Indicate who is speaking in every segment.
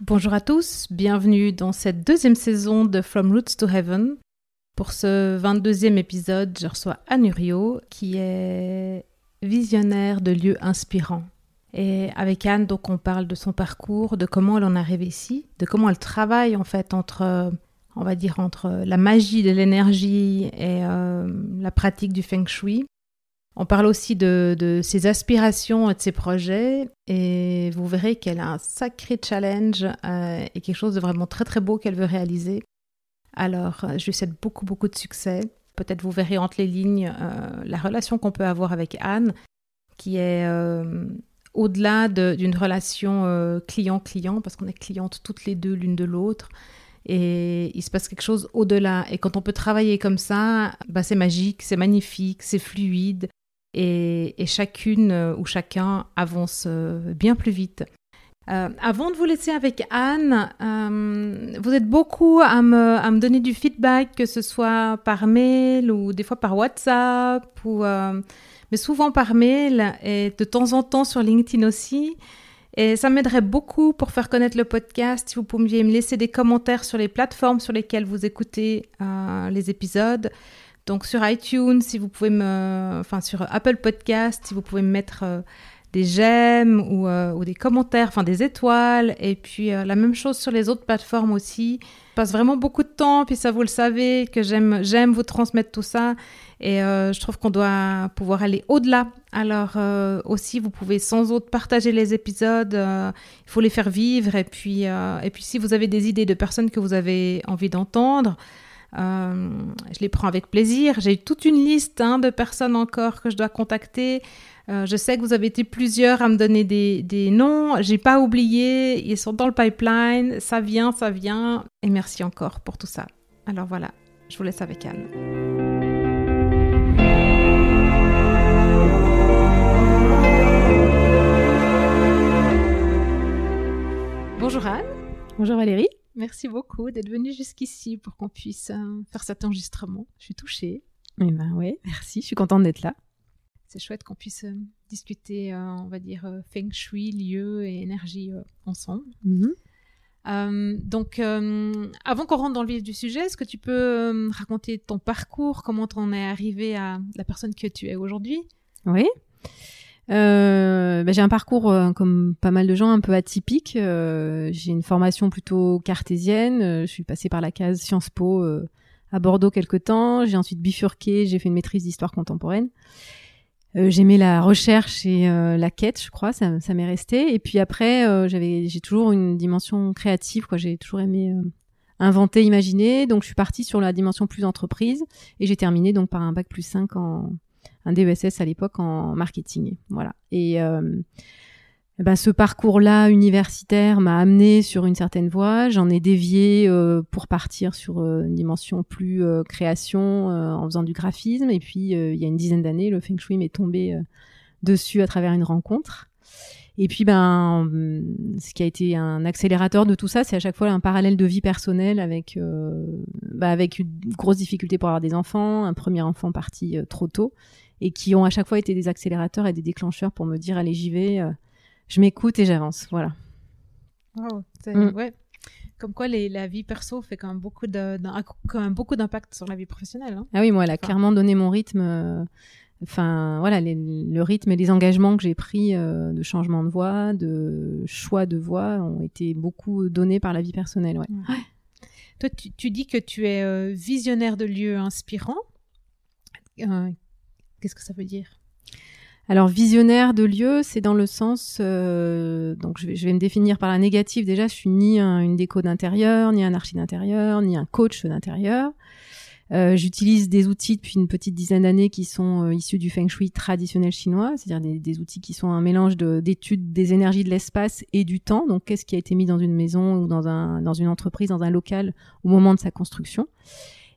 Speaker 1: Bonjour à tous, bienvenue dans cette deuxième saison de From Roots to Heaven. Pour ce 22e épisode, je reçois Anne Uriot, qui est visionnaire de lieux inspirants. Et avec Anne, donc, on parle de son parcours, de comment elle en arrive ici, de comment elle travaille en fait entre, on va dire, entre la magie de l'énergie et euh, la pratique du feng shui. On parle aussi de, ses aspirations et de ses projets et vous verrez qu'elle a un sacré challenge euh, et quelque chose de vraiment très très beau qu'elle veut réaliser. Alors euh, je lui souhaite beaucoup beaucoup de succès. Peut-être vous verrez entre les lignes euh, la relation qu'on peut avoir avec Anne qui est au-delà d'une relation client-client parce qu'on est clientes toutes les deux l'une de l'autre et il se passe quelque chose au-delà. Et quand on peut travailler comme ça, bah c'est magique, c'est magnifique, c'est fluide et, chacune euh, ou chacun avance euh, bien plus vite. Euh, avant de vous laisser avec Anne, vous êtes beaucoup à me, donner du feedback, que ce soit par mail ou des fois par WhatsApp, ou, mais souvent par mail et de temps en temps sur LinkedIn aussi. Et ça m'aiderait beaucoup pour faire connaître le podcast si vous pouviez me laisser des commentaires sur les plateformes sur lesquelles vous écoutez les épisodes. Donc sur iTunes, si vous pouvez me, enfin sur Apple Podcast, si vous pouvez me mettre euh, des j'aime ou, euh, ou, des commentaires, enfin des étoiles, et puis euh, la même chose sur les autres plateformes aussi. Je passe vraiment beaucoup de temps, puis ça vous le savez que j'aime, j'aime vous transmettre tout ça, et je trouve qu'on doit pouvoir aller au-delà. Alors aussi, vous pouvez sans autre partager les épisodes, il faut les faire vivre, et puis et puis si vous avez des idées de personnes que vous avez envie d'entendre. Euh, je les prends avec plaisir. J'ai toute une liste hein, de personnes encore que je dois contacter. Euh, je sais que vous avez été plusieurs à me donner des, des noms. J'ai pas oublié. Ils sont dans le pipeline. Ça vient, ça vient. Et merci encore pour tout ça. Alors voilà, je vous laisse avec Anne. Bonjour Anne.
Speaker 2: Bonjour Valérie.
Speaker 1: Merci beaucoup d'être venu jusqu'ici pour qu'on puisse euh, faire cet enregistrement. Je suis touchée.
Speaker 2: Eh ben ouais, merci, je suis contente d'être là.
Speaker 1: C'est chouette qu'on puisse euh, discuter, euh, on va dire, feng shui, lieu et énergie ensemble. Mhm. donc, avant qu'on rentre dans le vif du sujet, est-ce que tu peux raconter ton parcours, comment on est arrivé à la personne que tu es aujourd'hui?
Speaker 2: Oui. Euh, bah, j'ai un parcours euh, comme pas mal de gens un peu atypique. Euh, j'ai une formation plutôt cartésienne. Euh, je suis passée par la case Sciences Po à Bordeaux quelque temps. J'ai ensuite bifurqué. J'ai fait une maîtrise d'histoire contemporaine. J'aimais la recherche et la quête, je crois. Ça, ça m'est resté. Et puis après, j'avais, j'ai toujours une dimension créative. Quoi, j'ai toujours aimé inventer, imaginer. Donc je suis partie sur la dimension plus entreprise et j'ai terminé donc par un bac plus 5 en un DESS à l'époque en marketing. Voilà. Et euh, bah, ce parcours-là universitaire m'a amené sur une certaine voie. J'en ai dévié euh, pour partir sur euh, une dimension plus création en faisant du graphisme. Et puis, il y a une dizaine d'années, le Feng Shui m'est tombé dessus à travers une rencontre. Et puis, ben, ce qui a été un accélérateur de tout ça, c'est à chaque fois un parallèle de vie personnelle avec, bah, avec une grosse difficulté pour avoir des enfants, un premier enfant parti trop tôt, et qui ont à chaque fois été des accélérateurs et des déclencheurs pour me dire allez j'y vais, euh, je m'écoute et j'avance. Voilà.
Speaker 1: Mm. ouais. Comme quoi les, la vie perso fait quand même beaucoup de, quand même beaucoup d'impact sur la vie professionnelle. Hein.
Speaker 2: Ah oui, moi elle a clairement donné mon rythme. Euh, enfin voilà, le rythme et les engagements que j'ai pris euh, de changement de voie, de choix de voie ont été beaucoup donnés par la vie personnelle. Ouais.
Speaker 1: Toi, tu, tu, dis que tu es visionnaire de lieux inspirants. Qu'est-ce que ça veut dire?
Speaker 2: Alors visionnaire de lieu, c'est dans le sens, euh, donc je vais, me définir par la négative. Déjà, je suis ni une déco d'intérieur, ni un archi d'intérieur, ni un coach d'intérieur. Euh, j'utilise des outils depuis une petite dizaine d'années qui sont euh, issus du feng shui traditionnel chinois, c'est-à-dire des, outils qui sont un mélange d'études des énergies de l'espace et du temps. Donc, qu'est-ce qui a été mis dans une maison ou dans, un, dans une entreprise, dans un local au moment de sa construction?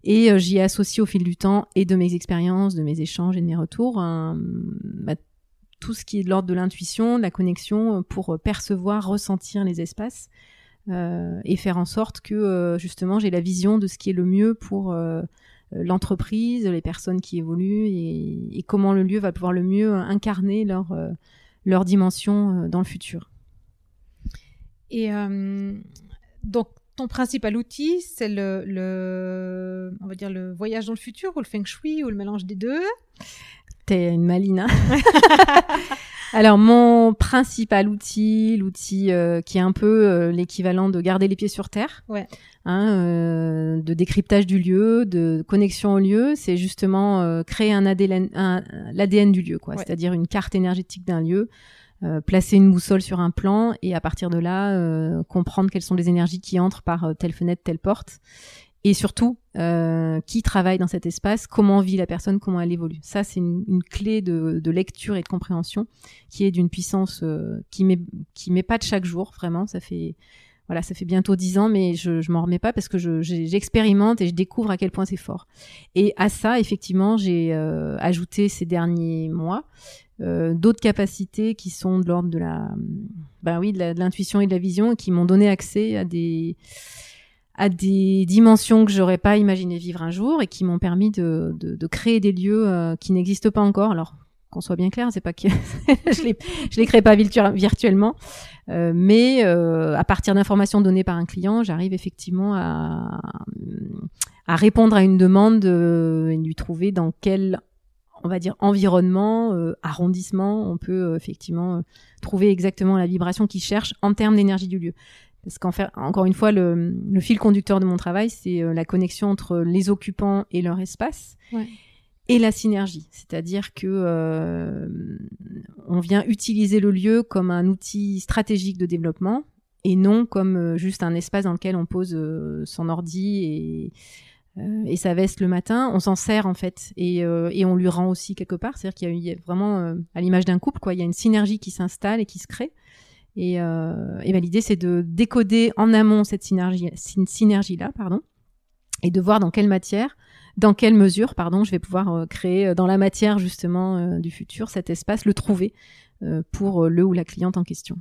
Speaker 2: Et euh, j'y ai associé au fil du temps et de mes expériences, de mes échanges et de mes retours, bah, tout ce qui est de l'ordre de l'intuition, de la connexion, euh, pour euh, percevoir, ressentir les espaces et faire en sorte que justement j'ai la vision de ce qui est le mieux pour l'entreprise, les personnes qui évoluent et, comment le lieu va pouvoir le mieux incarner leur, leur dimension dans le futur.
Speaker 1: Et donc, ton principal outil, c'est le, le, on va dire le voyage dans le futur ou le feng shui ou le mélange des deux.
Speaker 2: T'es une malina. Alors mon principal outil, l'outil euh, qui est un peu euh, l'équivalent de garder les pieds sur terre,
Speaker 1: ouais.
Speaker 2: hein, euh, de décryptage du lieu, de connexion au lieu, c'est justement créer un ADN, l'ADN du lieu, quoi. C'est-à-dire une carte énergétique d'un lieu, placer une boussole sur un plan et à partir de là comprendre quelles sont les énergies qui entrent par telle fenêtre, telle porte et surtout euh, qui travaille dans cet espace, comment vit la personne, comment elle évolue. Ça, c'est une, une, clé de, de, lecture et de compréhension qui est d'une puissance euh, qui met qui m'épate chaque jour. Vraiment, ça fait voilà, ça fait bientôt dix ans, mais je, je m'en remets pas parce que j'expérimente et je découvre à quel point c'est fort. Et à ça, effectivement, j'ai euh, ajouté ces derniers mois euh, d'autres capacités qui sont de l'ordre de la, ben oui, de l'intuition et de la vision, et qui m'ont donné accès à des à des dimensions que j'aurais pas imaginé vivre un jour et qui m'ont permis de, de, de, créer des lieux euh, qui n'existent pas encore. Alors qu'on soit bien clair, c'est pas que je les je les crée pas virtuellement, euh, mais euh, à partir d'informations données par un client, j'arrive effectivement à à répondre à une demande euh, et lui trouver dans quel on va dire environnement, euh, arrondissement, on peut effectivement trouver exactement la vibration qu'il cherche en termes d'énergie du lieu. Parce qu'en fait, encore une fois, le, fil conducteur de mon travail, c'est euh, la connexion entre les occupants et leur espace. Et la synergie, c'est-à-dire que euh, on vient utiliser le lieu comme un outil stratégique de développement et non comme euh, juste un espace dans lequel on pose son ordi et, et sa veste le matin. On s'en sert en fait et, et on lui rend aussi quelque part. C'est-à-dire qu'il y, a vraiment, à l'image d'un couple, quoi, il y a une synergie qui s'installe et qui se crée. Et, euh, et ben, l'idée, c'est de décoder en amont cette synergie, synergie-là, pardon, et de voir dans quelle matière, dans quelle mesure, pardon, je vais pouvoir euh, créer euh, dans la matière justement euh, du futur cet espace, le trouver pour le ou la cliente en question.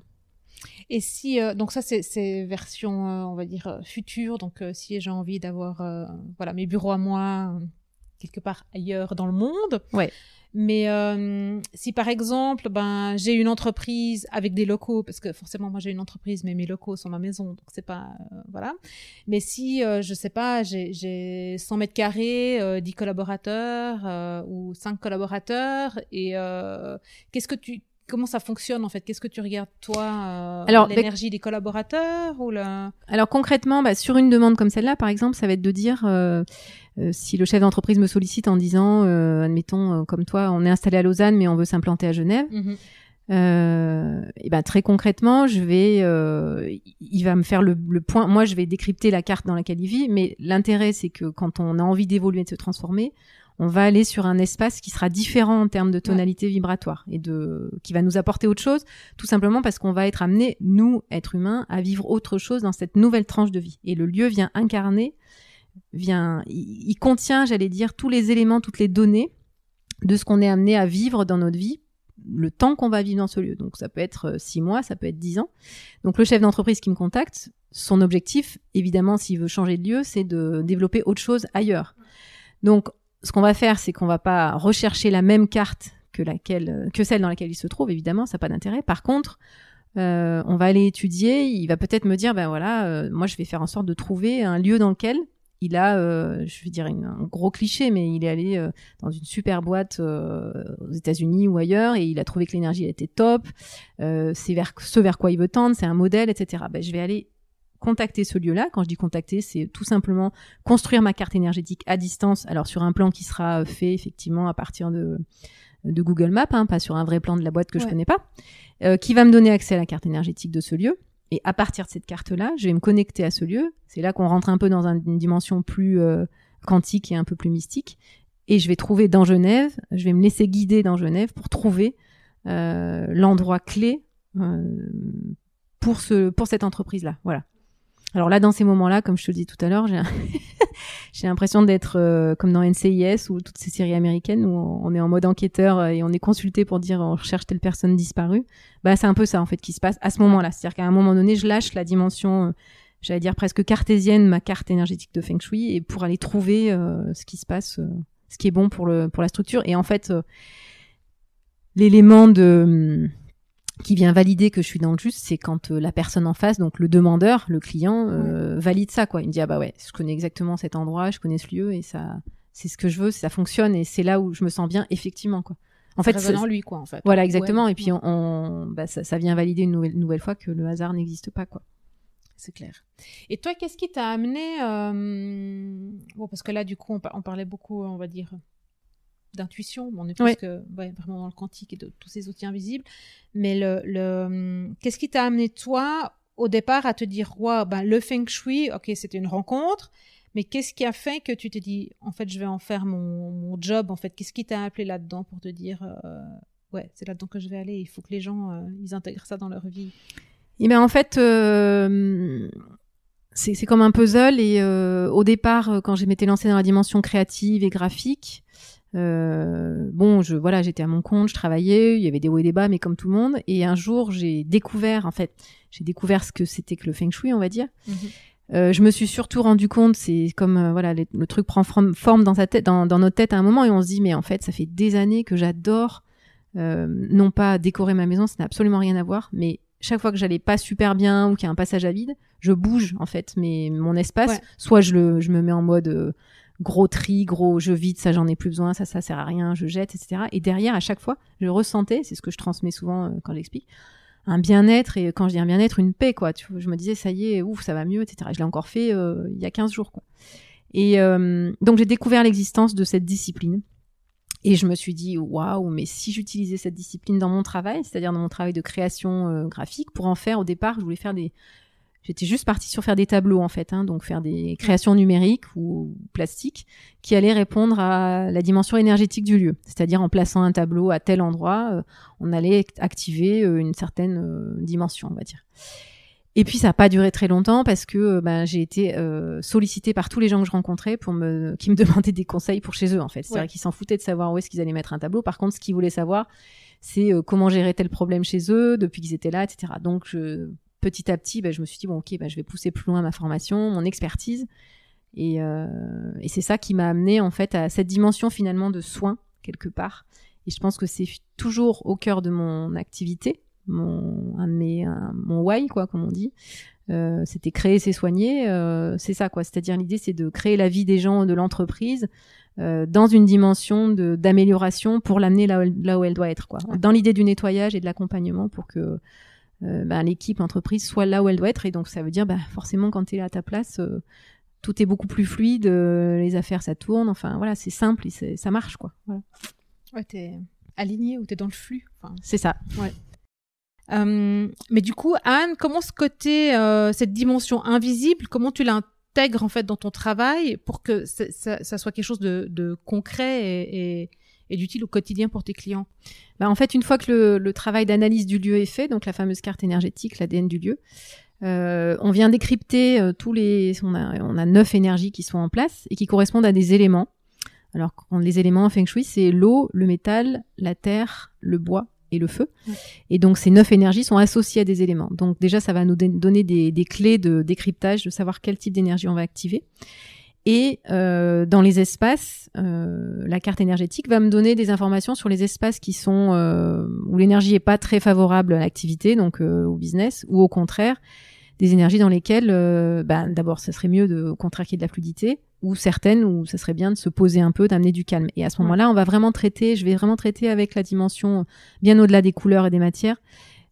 Speaker 1: Et si donc ça c'est version on va dire future donc si j'ai envie d'avoir voilà mes bureaux à moi quelque part ailleurs dans le monde.
Speaker 2: Ouais.
Speaker 1: Mais euh, si par exemple, ben j'ai une entreprise avec des locaux, parce que forcément moi j'ai une entreprise, mais mes locaux sont ma maison, donc c'est pas euh, voilà. Mais si euh, je sais pas, j'ai 100 mètres carrés, 10 collaborateurs ou 5 collaborateurs, et qu'est-ce que tu comment ça fonctionne en fait? Qu'est-ce que tu regardes toi euh, Alors l'énergie des collaborateurs ou la...
Speaker 2: Alors concrètement, bah, sur une demande comme celle-là, par exemple, ça va être de dire euh, euh, si le chef d'entreprise me sollicite en disant, admettons comme toi, on est installé à Lausanne mais on veut s'implanter à Genève. Mhm. et ben très concrètement, je vais, il va me faire le, le, point. Moi, je vais décrypter la carte dans laquelle il vit, mais l'intérêt, c'est que quand on a envie d'évoluer, de se transformer, on va aller sur un espace qui sera différent en termes de tonalité vibratoire et de qui va nous apporter autre chose, tout simplement parce qu'on va être amené, nous, êtres humains, à vivre autre chose dans cette nouvelle tranche de vie. Et le lieu vient incarner, vient, il, contient, j'allais dire, tous les éléments, toutes les données de ce qu'on est amené à vivre dans notre vie le temps qu'on va vivre dans ce lieu. Donc ça peut être euh, six mois, ça peut être dix ans. Donc le chef d'entreprise qui me contacte, son objectif, évidemment, s'il veut changer de lieu, c'est de développer autre chose ailleurs. Donc ce qu'on va faire, c'est qu'on va pas rechercher la même carte que laquelle que celle dans laquelle il se trouve. Évidemment, ça n'a pas d'intérêt. Par contre, euh, on va aller étudier. Il va peut-être me dire, ben voilà, euh, moi je vais faire en sorte de trouver un lieu dans lequel il a, euh, je vais dire un gros cliché, mais il est allé euh, dans une super boîte aux États-Unis ou ailleurs et il a trouvé que l'énergie était top. c'est vers ce vers quoi il veut tendre, c'est un modèle, etc. Ben, je vais aller contacter ce lieu-là. Quand je dis contacter, c'est tout simplement construire ma carte énergétique à distance, alors sur un plan qui sera fait effectivement à partir de, de Google Maps, hein, pas sur un vrai plan de la boîte que je connais pas, euh, qui va me donner accès à la carte énergétique de ce lieu. Et à partir de cette carte-là, je vais me connecter à ce lieu. C'est là qu'on rentre un peu dans une dimension plus euh, quantique et un peu plus mystique. Et je vais trouver dans Genève, je vais me laisser guider dans Genève pour trouver euh, l'endroit clé pour ce pour cette entreprise là. Voilà. Alors là, dans ces moments-là, comme je te le dis tout à l'heure, j'ai j'ai l'impression d'être euh, comme dans NCIS ou toutes ces séries américaines où on est en mode enquêteur et on est consulté pour dire on recherche telle personne disparue. Bah c'est un peu ça en fait qui se passe à ce moment-là. C'est-à-dire qu'à un moment donné, je lâche la dimension, euh, j'allais dire presque cartésienne, ma carte énergétique de Feng Shui, et pour aller trouver euh, ce qui se passe, ce qui est bon pour le pour la structure. Et en fait, l'élément de qui vient valider que je suis dans le juste, c'est quand la personne en face, donc le demandeur, le client, valide ça quoi. Il me dit ah bah ouais, je connais exactement cet endroit, je connais ce lieu et ça, c'est ce que je veux, ça fonctionne et c'est là où je me sens bien effectivement quoi.
Speaker 1: En fait, c'est lui quoi en fait.
Speaker 2: Voilà exactement et puis on, bah, ça, ça, vient valider une nouvelle, nouvelle fois que le hasard n'existe pas quoi
Speaker 1: c'est clair. Et toi, qu'est-ce qui t'a amené euh, Bon, parce que là, du coup, on, parlait beaucoup, on va dire, d'intuition. on est plus que vraiment dans le quantique et de tous ces outils invisibles. Mais le, le qu'est-ce qui t'a amené toi au départ à te dire, wow, ben, le feng shui, ok, c'était une rencontre. Mais qu'est-ce qui a fait que tu t'es dit, en fait, je vais en faire mon, mon job En fait, qu'est-ce qui t'a appelé là-dedans pour te dire, euh, ouais, c'est là-dedans que je vais aller. Il faut que les gens, euh, ils intègrent ça dans leur vie?
Speaker 2: Et ben en fait, euh, c'est comme un puzzle. Et euh, au départ, quand je m'étais lancée dans la dimension créative et graphique, euh, bon, je voilà, j'étais à mon compte, je travaillais, il y avait des hauts et des bas, mais comme tout le monde. Et un jour, j'ai découvert, en fait, j'ai découvert ce que c'était que le feng shui, on va dire. Mhm. Euh, je me suis surtout rendu compte, c'est comme euh, voilà, le truc prend forme dans sa tête, dans, dans, notre tête à un moment, et on se dit mais en fait, ça fait des années que j'adore, non pas décorer ma maison, ça n'a absolument rien à voir, mais chaque fois que j'allais pas super bien ou qu'il y a un passage à vide, je bouge en fait mais mon espace. Soit je le, je me mets en mode gros tri, gros je vide, ça j'en ai plus besoin, ça ça sert à rien, je jette, etc. Et derrière à chaque fois, je ressentais, c'est ce que je transmets souvent euh, quand j'explique, un bien-être et quand je dis un bien-être, une paix quoi. Je me disais ça y est, ouf, ça va mieux, etc. Je l'ai encore fait euh, il y a 15 jours quoi. Et donc j'ai découvert l'existence de cette discipline et je me suis dit, waouh, mais si j'utilisais cette discipline dans mon travail, c'est-à-dire dans mon travail de création euh, graphique, pour en faire, au départ, je voulais faire des... J'étais juste partie sur faire des tableaux, en fait, hein, donc faire des créations numériques ou plastiques qui allaient répondre à la dimension énergétique du lieu. C'est-à-dire en plaçant un tableau à tel endroit, euh, on allait activer euh, une certaine dimension, on va dire. Et puis ça n'a pas duré très longtemps parce que euh, ben, j'ai été euh, sollicitée par tous les gens que je rencontrais pour me, qui me demandaient des conseils pour chez eux en fait. C'est vrai qu'ils s'en foutaient de savoir où est-ce qu'ils allaient mettre un tableau. Par contre, ce qu'ils voulaient savoir, c'est euh, comment gérer tel problème chez eux depuis qu'ils étaient là, etc. Donc je, petit à petit, ben, je me suis dit bon ok, ben, je vais pousser plus loin ma formation, mon expertise. Et, euh, et c'est ça qui m'a amené en fait à cette dimension finalement de soins quelque part. Et je pense que c'est toujours au cœur de mon activité mon un de mes mon why quoi comme on dit euh, c'était créer c'est soigner euh, c'est ça quoi c'est-à-dire l'idée c'est de créer la vie des gens de l'entreprise euh, dans une dimension d'amélioration pour l'amener là, là où elle doit être quoi dans l'idée du nettoyage et de l'accompagnement pour que euh, ben, l'équipe entreprise soit là où elle doit être. Et donc ça veut dire ben, forcément quand tu es à ta place euh, tout est beaucoup plus fluide les affaires ça tourne. Enfin voilà c'est simple et ça marche quoi. Voilà.
Speaker 1: ouais t'es aligné ou t'es dans le flux
Speaker 2: enfin, c'est ça.
Speaker 1: Ouais. Euh, mais du coup, Anne, comment ce côté, euh, cette dimension invisible, comment tu l'intègres en fait dans ton travail pour que ça, ça, soit quelque chose de, de concret et, et, et d'utile au quotidien pour tes clients
Speaker 2: bah, En fait, une fois que le, le travail d'analyse du lieu est fait, donc la fameuse carte énergétique, l'ADN du lieu, euh, on vient décrypter euh, tous les. On a, on a neuf énergies qui sont en place et qui correspondent à des éléments. Alors, les éléments en feng shui, c'est l'eau, le métal, la terre, le bois et le feu. Et donc ces neuf énergies sont associées à des éléments. Donc déjà, ça va nous donner des, des clés de décryptage, de savoir quel type d'énergie on va activer. Et euh, dans les espaces, euh, la carte énergétique va me donner des informations sur les espaces qui sont euh, où l'énergie est pas très favorable à l'activité, donc euh, au business, ou au contraire des énergies dans lesquelles, euh, bah, d'abord, ça serait mieux de, au contraire qu'il y ait de la fluidité, ou certaines où ça serait bien de se poser un peu, d'amener du calme. Et à ce moment-là, on va vraiment traiter, je vais vraiment traiter avec la dimension bien au-delà des couleurs et des matières,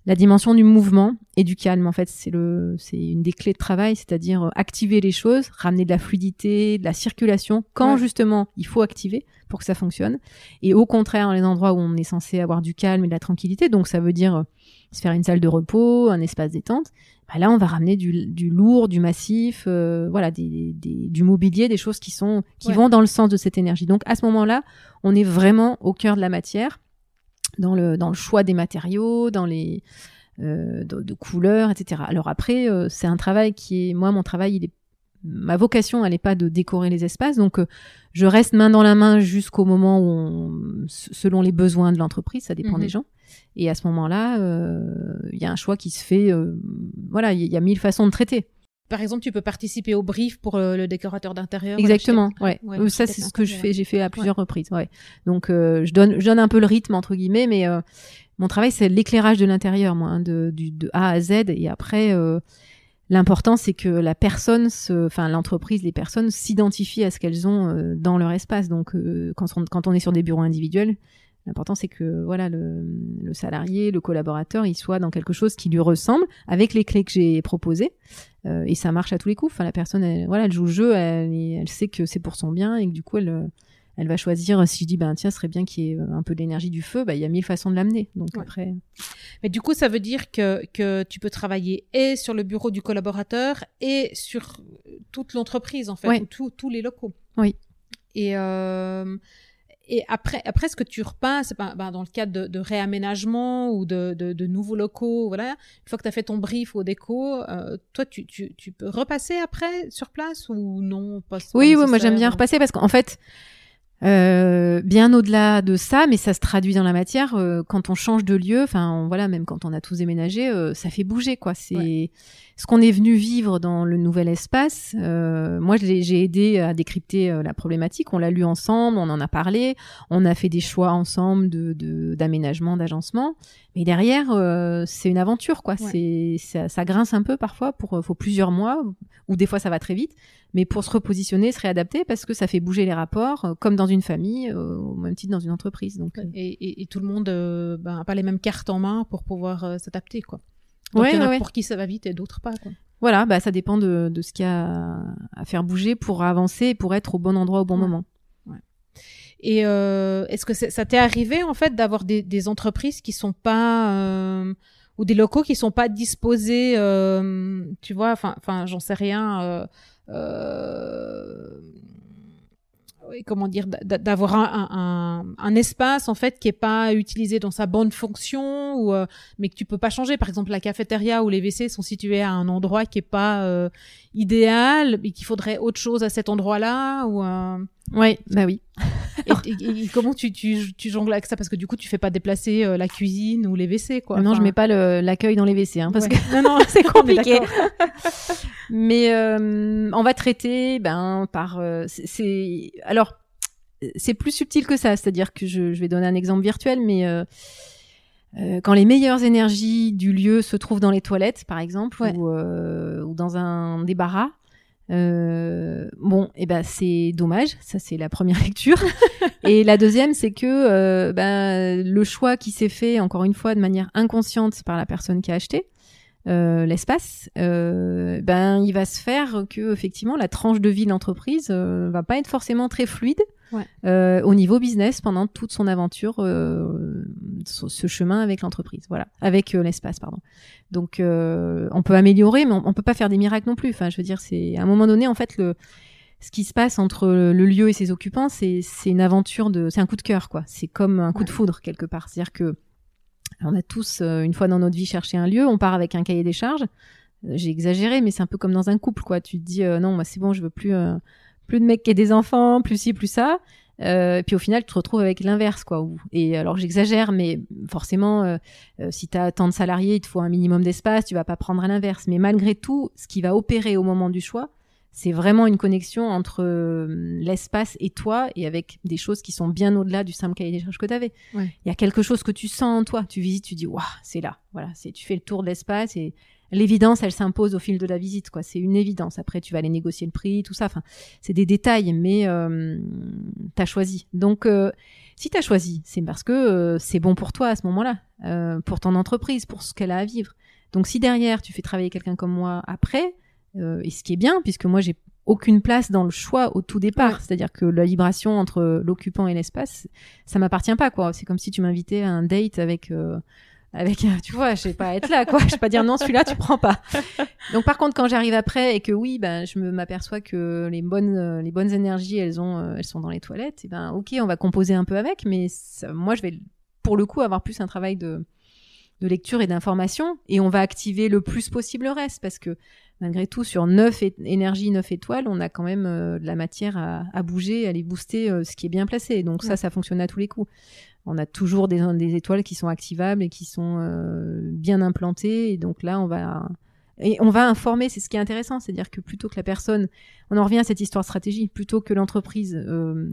Speaker 2: la dimension du mouvement et du calme. En fait, c'est le, c'est une des clés de travail, c'est-à-dire activer les choses, ramener de la fluidité, de la circulation quand justement il faut activer pour que ça fonctionne. Et au contraire, les endroits où on est censé avoir du calme et de la tranquillité, donc ça veut dire se faire une salle de repos, un espace détente, bah là on va ramener du, du lourd, du massif, euh, voilà, des, des, du mobilier, des choses qui sont qui vont dans le sens de cette énergie. Donc à ce moment-là, on est vraiment au cœur de la matière, dans le dans le choix des matériaux, dans les euh, de, de, couleurs, etc. Alors après, euh, c'est un travail qui est, moi, mon travail, il est ma vocation, elle n'est pas de décorer les espaces, donc euh, je reste main dans la main jusqu'au moment où, on, selon les besoins de l'entreprise, ça dépend des mhm. gens. Et à ce moment-là, il y a un choix qui se fait. voilà, il y a mille façons de traiter.
Speaker 1: Par exemple, tu peux participer au brief pour euh, le décorateur d'intérieur.
Speaker 2: Exactement, ouais. ça, c'est ce que je fais. J'ai fait à plusieurs reprises, ouais. Donc, je donne, je donne un peu le rythme entre guillemets, mais mon travail, c'est l'éclairage de l'intérieur, moi, hein, de, du, de A à Z. Et après, L'important, c'est que la personne, enfin l'entreprise, les personnes s'identifient à ce qu'elles ont euh, dans leur espace. Donc, euh, quand, on, quand on est sur des bureaux individuels, l'important c'est que voilà le, le, salarié, le collaborateur, il soit dans quelque chose qui lui ressemble, avec les clés que j'ai proposées. Euh, et ça marche à tous les coups. Enfin, la personne, elle, voilà, elle joue le jeu, elle, elle sait que c'est pour son bien et que du coup, elle elle va choisir si je dis ben tiens ce serait bien qu'il y ait un peu d'énergie du feu bah il y a mille façons de l'amener. Donc après
Speaker 1: mais du coup ça veut dire que que tu peux travailler et sur le bureau du collaborateur et sur toute l'entreprise en fait ou tous les locaux.
Speaker 2: Oui.
Speaker 1: Et euh, et après, après, ce que tu repasses, ben, ben, dans le cadre de, réaménagement ou de, de, nouveaux locaux, voilà, une fois que tu as fait ton brief au déco, euh, toi, tu, tu, tu, peux repasser après sur place ou non
Speaker 2: pas, Oui, oui, moi j'aime bien repasser parce qu'en fait, euh, bien au-delà de ça, mais ça se traduit dans la matière. Euh, quand on change de lieu, enfin voilà, même quand on a tous déménagé, euh, ça fait bouger quoi. C'est ce qu'on est venu vivre dans le nouvel espace. moi, j'ai aidé à décrypter la problématique. On l'a lu ensemble, on en a parlé, on a fait des choix ensemble de d'aménagement, d'agencement. Mais derrière, c'est une aventure quoi. C'est ça, ça, grince un peu parfois. Pour faut plusieurs mois ou des fois ça va très vite mais pour se repositionner, se réadapter parce que ça fait bouger les rapports, euh, comme dans une famille, euh, au même titre dans une entreprise. Donc,
Speaker 1: euh. et, et, tout le monde n'a ben, pas les mêmes cartes en main pour pouvoir s'adapter, quoi.
Speaker 2: Donc, il y en
Speaker 1: a pour qui ça va vite et d'autres pas, quoi.
Speaker 2: Voilà, bah, ça dépend de, de ce qu'il y a à faire bouger pour avancer et pour être au bon endroit au bon moment.
Speaker 1: Et est-ce que ça t'est arrivé en fait d'avoir des, des, entreprises qui sont pas ou des locaux qui sont pas disposés, tu vois, enfin, enfin, j'en sais rien euh, comment dire, d'avoir un, un, espace en fait qui est pas utilisé dans sa bonne fonction ou euh, mais que tu peux pas changer. Par exemple, la cafétéria ou les WC sont situés à un endroit qui est pas euh, idéal et qu'il faudrait autre chose à cet endroit-là ou.
Speaker 2: Oui, bah oui.
Speaker 1: et, comment tu, tu, tu, jongles avec ça? Parce que du coup, tu fais pas déplacer la cuisine ou les WC, quoi.
Speaker 2: Non, je mets pas l'accueil dans les WC, hein, parce que non, non, c'est compliqué. Mais on va traiter, ben, par, c'est, alors, c'est plus subtil que ça. C'est-à-dire que je, vais donner un exemple virtuel, mais euh, euh, quand les meilleures énergies du lieu se trouvent dans les toilettes, par exemple, ou, euh, ou, dans un débarras, bon, et eh ben c'est dommage. Ça c'est la première lecture. et la deuxième, c'est que ben, le choix qui s'est fait, encore une fois, de manière inconsciente par la personne qui a acheté, euh, l'espace, euh, ben il va se faire que effectivement la tranche de vie de l'entreprise euh, va pas être forcément très fluide euh, au niveau business pendant toute son aventure, ce chemin avec l'entreprise, voilà, avec l'espace, pardon. Donc on peut améliorer, mais on, on, peut pas faire des miracles non plus. Enfin, je veux dire, c'est à un moment donné en fait le ce qui se passe entre le lieu et ses occupants, c'est c'est une aventure de, c'est un coup de cœur quoi. C'est comme un coup de foudre quelque part. C'est-à-dire que on a tous, euh, une fois dans notre vie, cherché un lieu, on part avec un cahier des charges. Euh, j'ai exagéré, mais c'est un peu comme dans un couple, quoi. Tu te dis, euh, non, moi c'est bon, je veux plus, plus de mecs qui aient des enfants, plus ci, plus ça. et puis au final, tu te retrouves avec l'inverse, quoi. Et alors j'exagère, mais forcément, si tu as tant de salariés, il te faut un minimum d'espace, tu vas pas prendre à l'inverse. Mais malgré tout, ce qui va opérer au moment du choix, c'est vraiment une connexion entre euh, l'espace et toi et avec des choses qui sont bien au-delà du simple cahier des charges que tu avais. Il y a quelque chose que tu sens en toi, tu visites, tu dis waouh, c'est là. Voilà, c'est tu fais le tour de l'espace et l'évidence, elle s'impose au fil de la visite quoi, c'est une évidence. Après tu vas aller négocier le prix, tout ça, enfin, c'est des détails mais euh, tu as choisi. Donc euh, si tu as choisi, c'est parce que euh, c'est bon pour toi à ce moment-là, pour ton entreprise, pour ce qu'elle a à vivre. Donc si derrière tu fais travailler quelqu'un comme moi après, et ce qui est bien, puisque moi j'ai aucune place dans le choix au tout départ. C'est-à-dire que la vibration entre l'occupant et l'espace, ça m'appartient pas, quoi. C'est comme si tu m'invitais à un date avec, euh, avec, tu vois, je sais pas être là, quoi. Je vais pas dire non, celui-là, tu prends pas. Donc, par contre, quand j'arrive après et que oui, ben, je m'aperçois que les bonnes, les bonnes énergies, elles ont, euh, elles sont dans les toilettes, et ben, ok, on va composer un peu avec, mais moi, je vais, pour le coup, avoir plus un travail de, de lecture et d'information, et on va activer le plus possible le reste, parce que malgré tout, sur neuf énergies, neuf étoiles, on a quand même euh, de la matière à, bouger, à aller booster euh, ce qui est bien placé. Donc ça, ça fonctionne à tous les coups. On a toujours des, étoiles qui sont activables et qui sont euh, bien implantées. Et donc là, on va Et on va informer, c'est ce qui est intéressant, c'est-à-dire que plutôt que la personne, on en revient à cette histoire de stratégie, plutôt que l'entreprise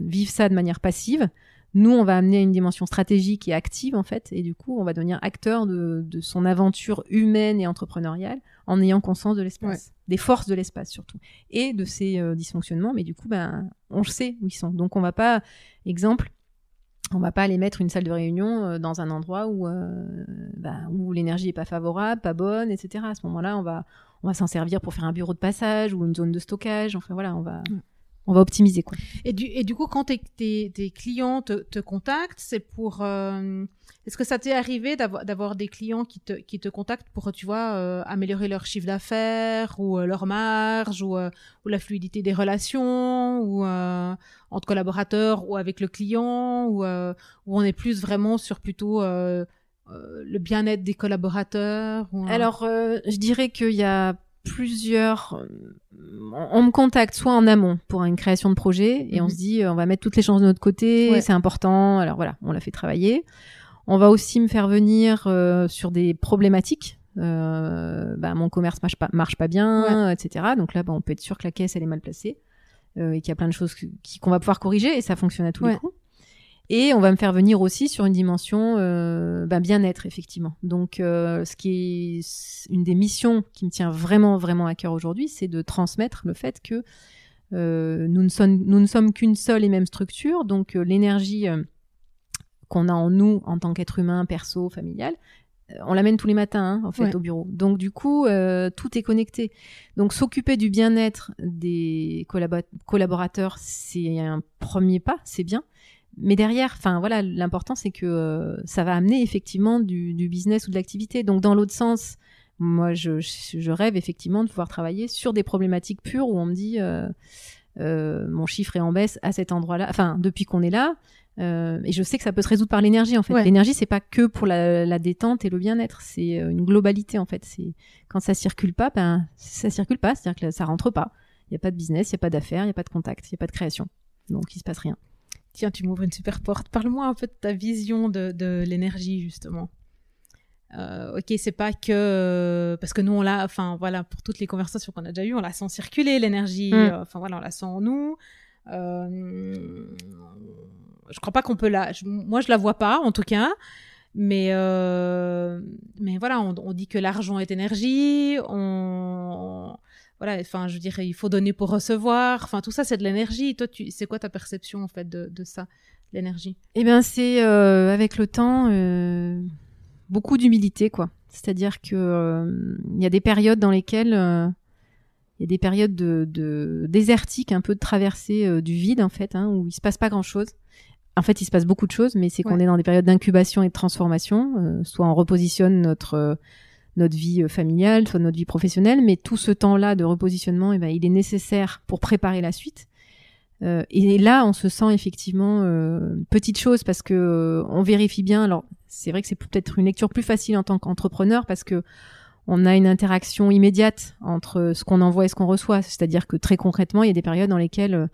Speaker 2: vive ça de manière passive, nous, on va amener une dimension stratégique et active, en fait, et du coup, on va devenir acteur de, de son aventure humaine et entrepreneuriale en ayant conscience de l'espace, des forces de l'espace surtout, et de ses euh, dysfonctionnements, mais du coup, ben, on sait où ils sont. Donc, on va pas, exemple, on va pas aller mettre une salle de réunion euh, dans un endroit où, euh, ben, où l'énergie est pas favorable, pas bonne, etc. À ce moment-là, on va, on va s'en servir pour faire un bureau de passage ou une zone de stockage. Enfin voilà, on va, on va optimiser quoi.
Speaker 1: Et du, et du coup, quand tes, tes, tes clients te, te contactent, c'est pour. euh, Est-ce que ça t'est arrivé d'avoir d'avoir des clients qui te, qui te contactent pour, tu vois, euh, améliorer leur chiffre d'affaires ou euh, leur marge ou, euh, ou la fluidité des relations ou euh, entre collaborateurs ou avec le client ou euh, où on est plus vraiment sur plutôt euh, euh, le bien-être des collaborateurs ou, euh,
Speaker 2: Alors, euh, je dirais qu'il y a plusieurs. euh, On me contacte soit en amont pour une création de projet et on
Speaker 1: Mhm.
Speaker 2: se dit euh, on va mettre toutes les chances de notre côté,
Speaker 1: Ouais.
Speaker 2: c'est important. Alors voilà, on l'a fait travailler. On va aussi me faire venir euh, sur des problématiques. Euh, bah, mon commerce marche pas, marche pas bien, etc. Donc là, bah, on peut être sûr que la caisse elle est mal placée euh, et qu'il y a plein de choses qu'on va pouvoir corriger et ça fonctionne à tous les
Speaker 1: Ouais.
Speaker 2: coups. Et on va me faire venir aussi sur une dimension euh, bah, bien-être, effectivement. Donc, euh, ce qui est une des missions qui me tient vraiment, vraiment à cœur aujourd'hui, c'est de transmettre le fait que euh, nous, ne sommes, nous ne sommes qu'une seule et même structure. Donc, l'énergie qu'on a en nous, en tant qu'être humain, perso, familial, on l'amène tous les matins, hein, en fait,
Speaker 1: Ouais.
Speaker 2: au bureau. Donc, du coup, euh, tout est connecté. Donc, s'occuper du bien-être des collabo- collaborateurs, c'est un premier pas, c'est bien. Mais derrière, enfin voilà, l'important c'est que euh, ça va amener effectivement du, du business ou de l'activité. Donc dans l'autre sens, moi je, rêve effectivement de pouvoir travailler sur des problématiques pures où on me dit euh, euh, mon chiffre est en baisse à cet endroit-là, enfin depuis qu'on est là. et je sais que ça peut se résoudre par l'énergie en fait.
Speaker 1: Ouais.
Speaker 2: L'énergie c'est pas que pour la, la détente et le bien-être, c'est une globalité en fait. C'est quand ça circule pas, ben ça circule pas, c'est-à-dire que ça rentre pas. Il y a pas de business, il y a pas d'affaires, il y a pas de contact, il y a pas de création. Donc il se passe rien.
Speaker 1: Tiens, tu m'ouvres une super porte. Parle-moi un peu de ta vision de, de l'énergie, justement. Euh, ok, c'est pas que euh, parce que nous on l'a, enfin voilà, pour toutes les conversations qu'on a déjà eues, on la sent circuler l'énergie.
Speaker 2: Mm.
Speaker 1: euh, Enfin voilà, on la sent en nous. Euh, je crois pas qu'on peut la. moi, je la vois pas, en tout cas. Mais euh, mais voilà, on, on dit que l'argent est énergie. On voilà, enfin, je dirais, il faut donner pour recevoir. Enfin, tout ça, c'est de l'énergie. Toi, tu, c'est quoi ta perception en fait de, de ça, l'énergie?
Speaker 2: Eh bien, c'est euh, avec le temps euh, beaucoup d'humilité, quoi. C'est-à-dire que euh, il y a des périodes dans lesquelles il y a des périodes de, de désertiques, un peu de traversée du vide en fait, hein, où il se passe pas grand-chose. En fait, il se passe beaucoup de choses, mais c'est qu'on
Speaker 1: Ouais.
Speaker 2: est dans des périodes d'incubation et de transformation. soit on repositionne notre notre vie euh, familiale, soit notre vie professionnelle, mais tout ce temps-là de repositionnement, eh ben, il est nécessaire pour préparer la suite. Euh, et là, on se sent effectivement euh, petite chose parce que euh, on vérifie bien. Alors, c'est vrai que c'est peut-être une lecture plus facile en tant qu'entrepreneur parce que on a une interaction immédiate entre ce qu'on envoie et ce qu'on reçoit. C'est-à-dire que très concrètement, il y a des périodes dans lesquelles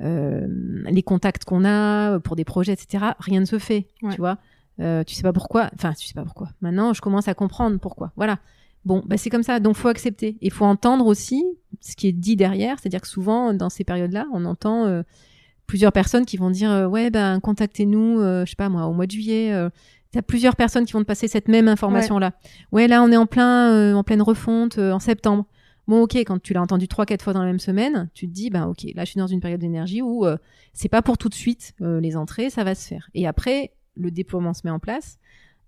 Speaker 2: les contacts qu'on a pour des projets, etc., rien ne se fait.
Speaker 1: Ouais.
Speaker 2: Tu vois, euh, tu sais pas pourquoi. Enfin, tu sais pas pourquoi. Maintenant, je commence à comprendre pourquoi. Voilà. Bon, bah c'est comme ça. Donc, faut accepter. Et faut entendre aussi ce qui est dit derrière. C'est-à-dire que souvent, dans ces périodes-là, on entend euh, plusieurs personnes qui vont dire euh, ouais ben contactez-nous, euh, je sais pas moi, au mois de juillet. Euh, T'as plusieurs personnes qui vont te passer cette même information là. Ouais, là on est en plein euh, en pleine refonte euh, en septembre. Bon ok, quand tu l'as entendu trois quatre fois dans la même semaine, tu te dis ben ok, là je suis dans une période d'énergie où euh, c'est pas pour tout de suite euh, les entrées, ça va se faire. Et après le déploiement se met en place.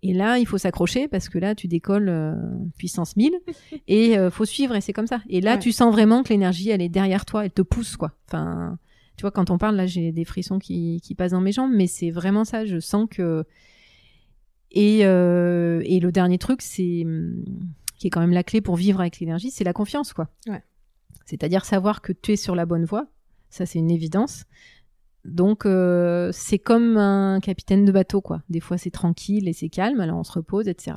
Speaker 2: Et là, il faut s'accrocher parce que là, tu décolles euh, puissance 1000 et euh, faut suivre et c'est comme ça. Et là,
Speaker 1: Ouais.
Speaker 2: tu sens vraiment que l'énergie, elle est derrière toi, elle te pousse quoi. Enfin, tu vois, quand on parle là, j'ai des frissons qui, qui passent dans mes jambes, mais c'est vraiment ça. Je sens que et euh, et le dernier truc, c'est hum, qui est quand même la clé pour vivre avec l'énergie, c'est la confiance quoi.
Speaker 1: Ouais.
Speaker 2: C'est-à-dire savoir que tu es sur la bonne voie. Ça, c'est une évidence. Donc euh, c'est comme un capitaine de bateau quoi. Des fois c'est tranquille et c'est calme, alors on se repose, etc.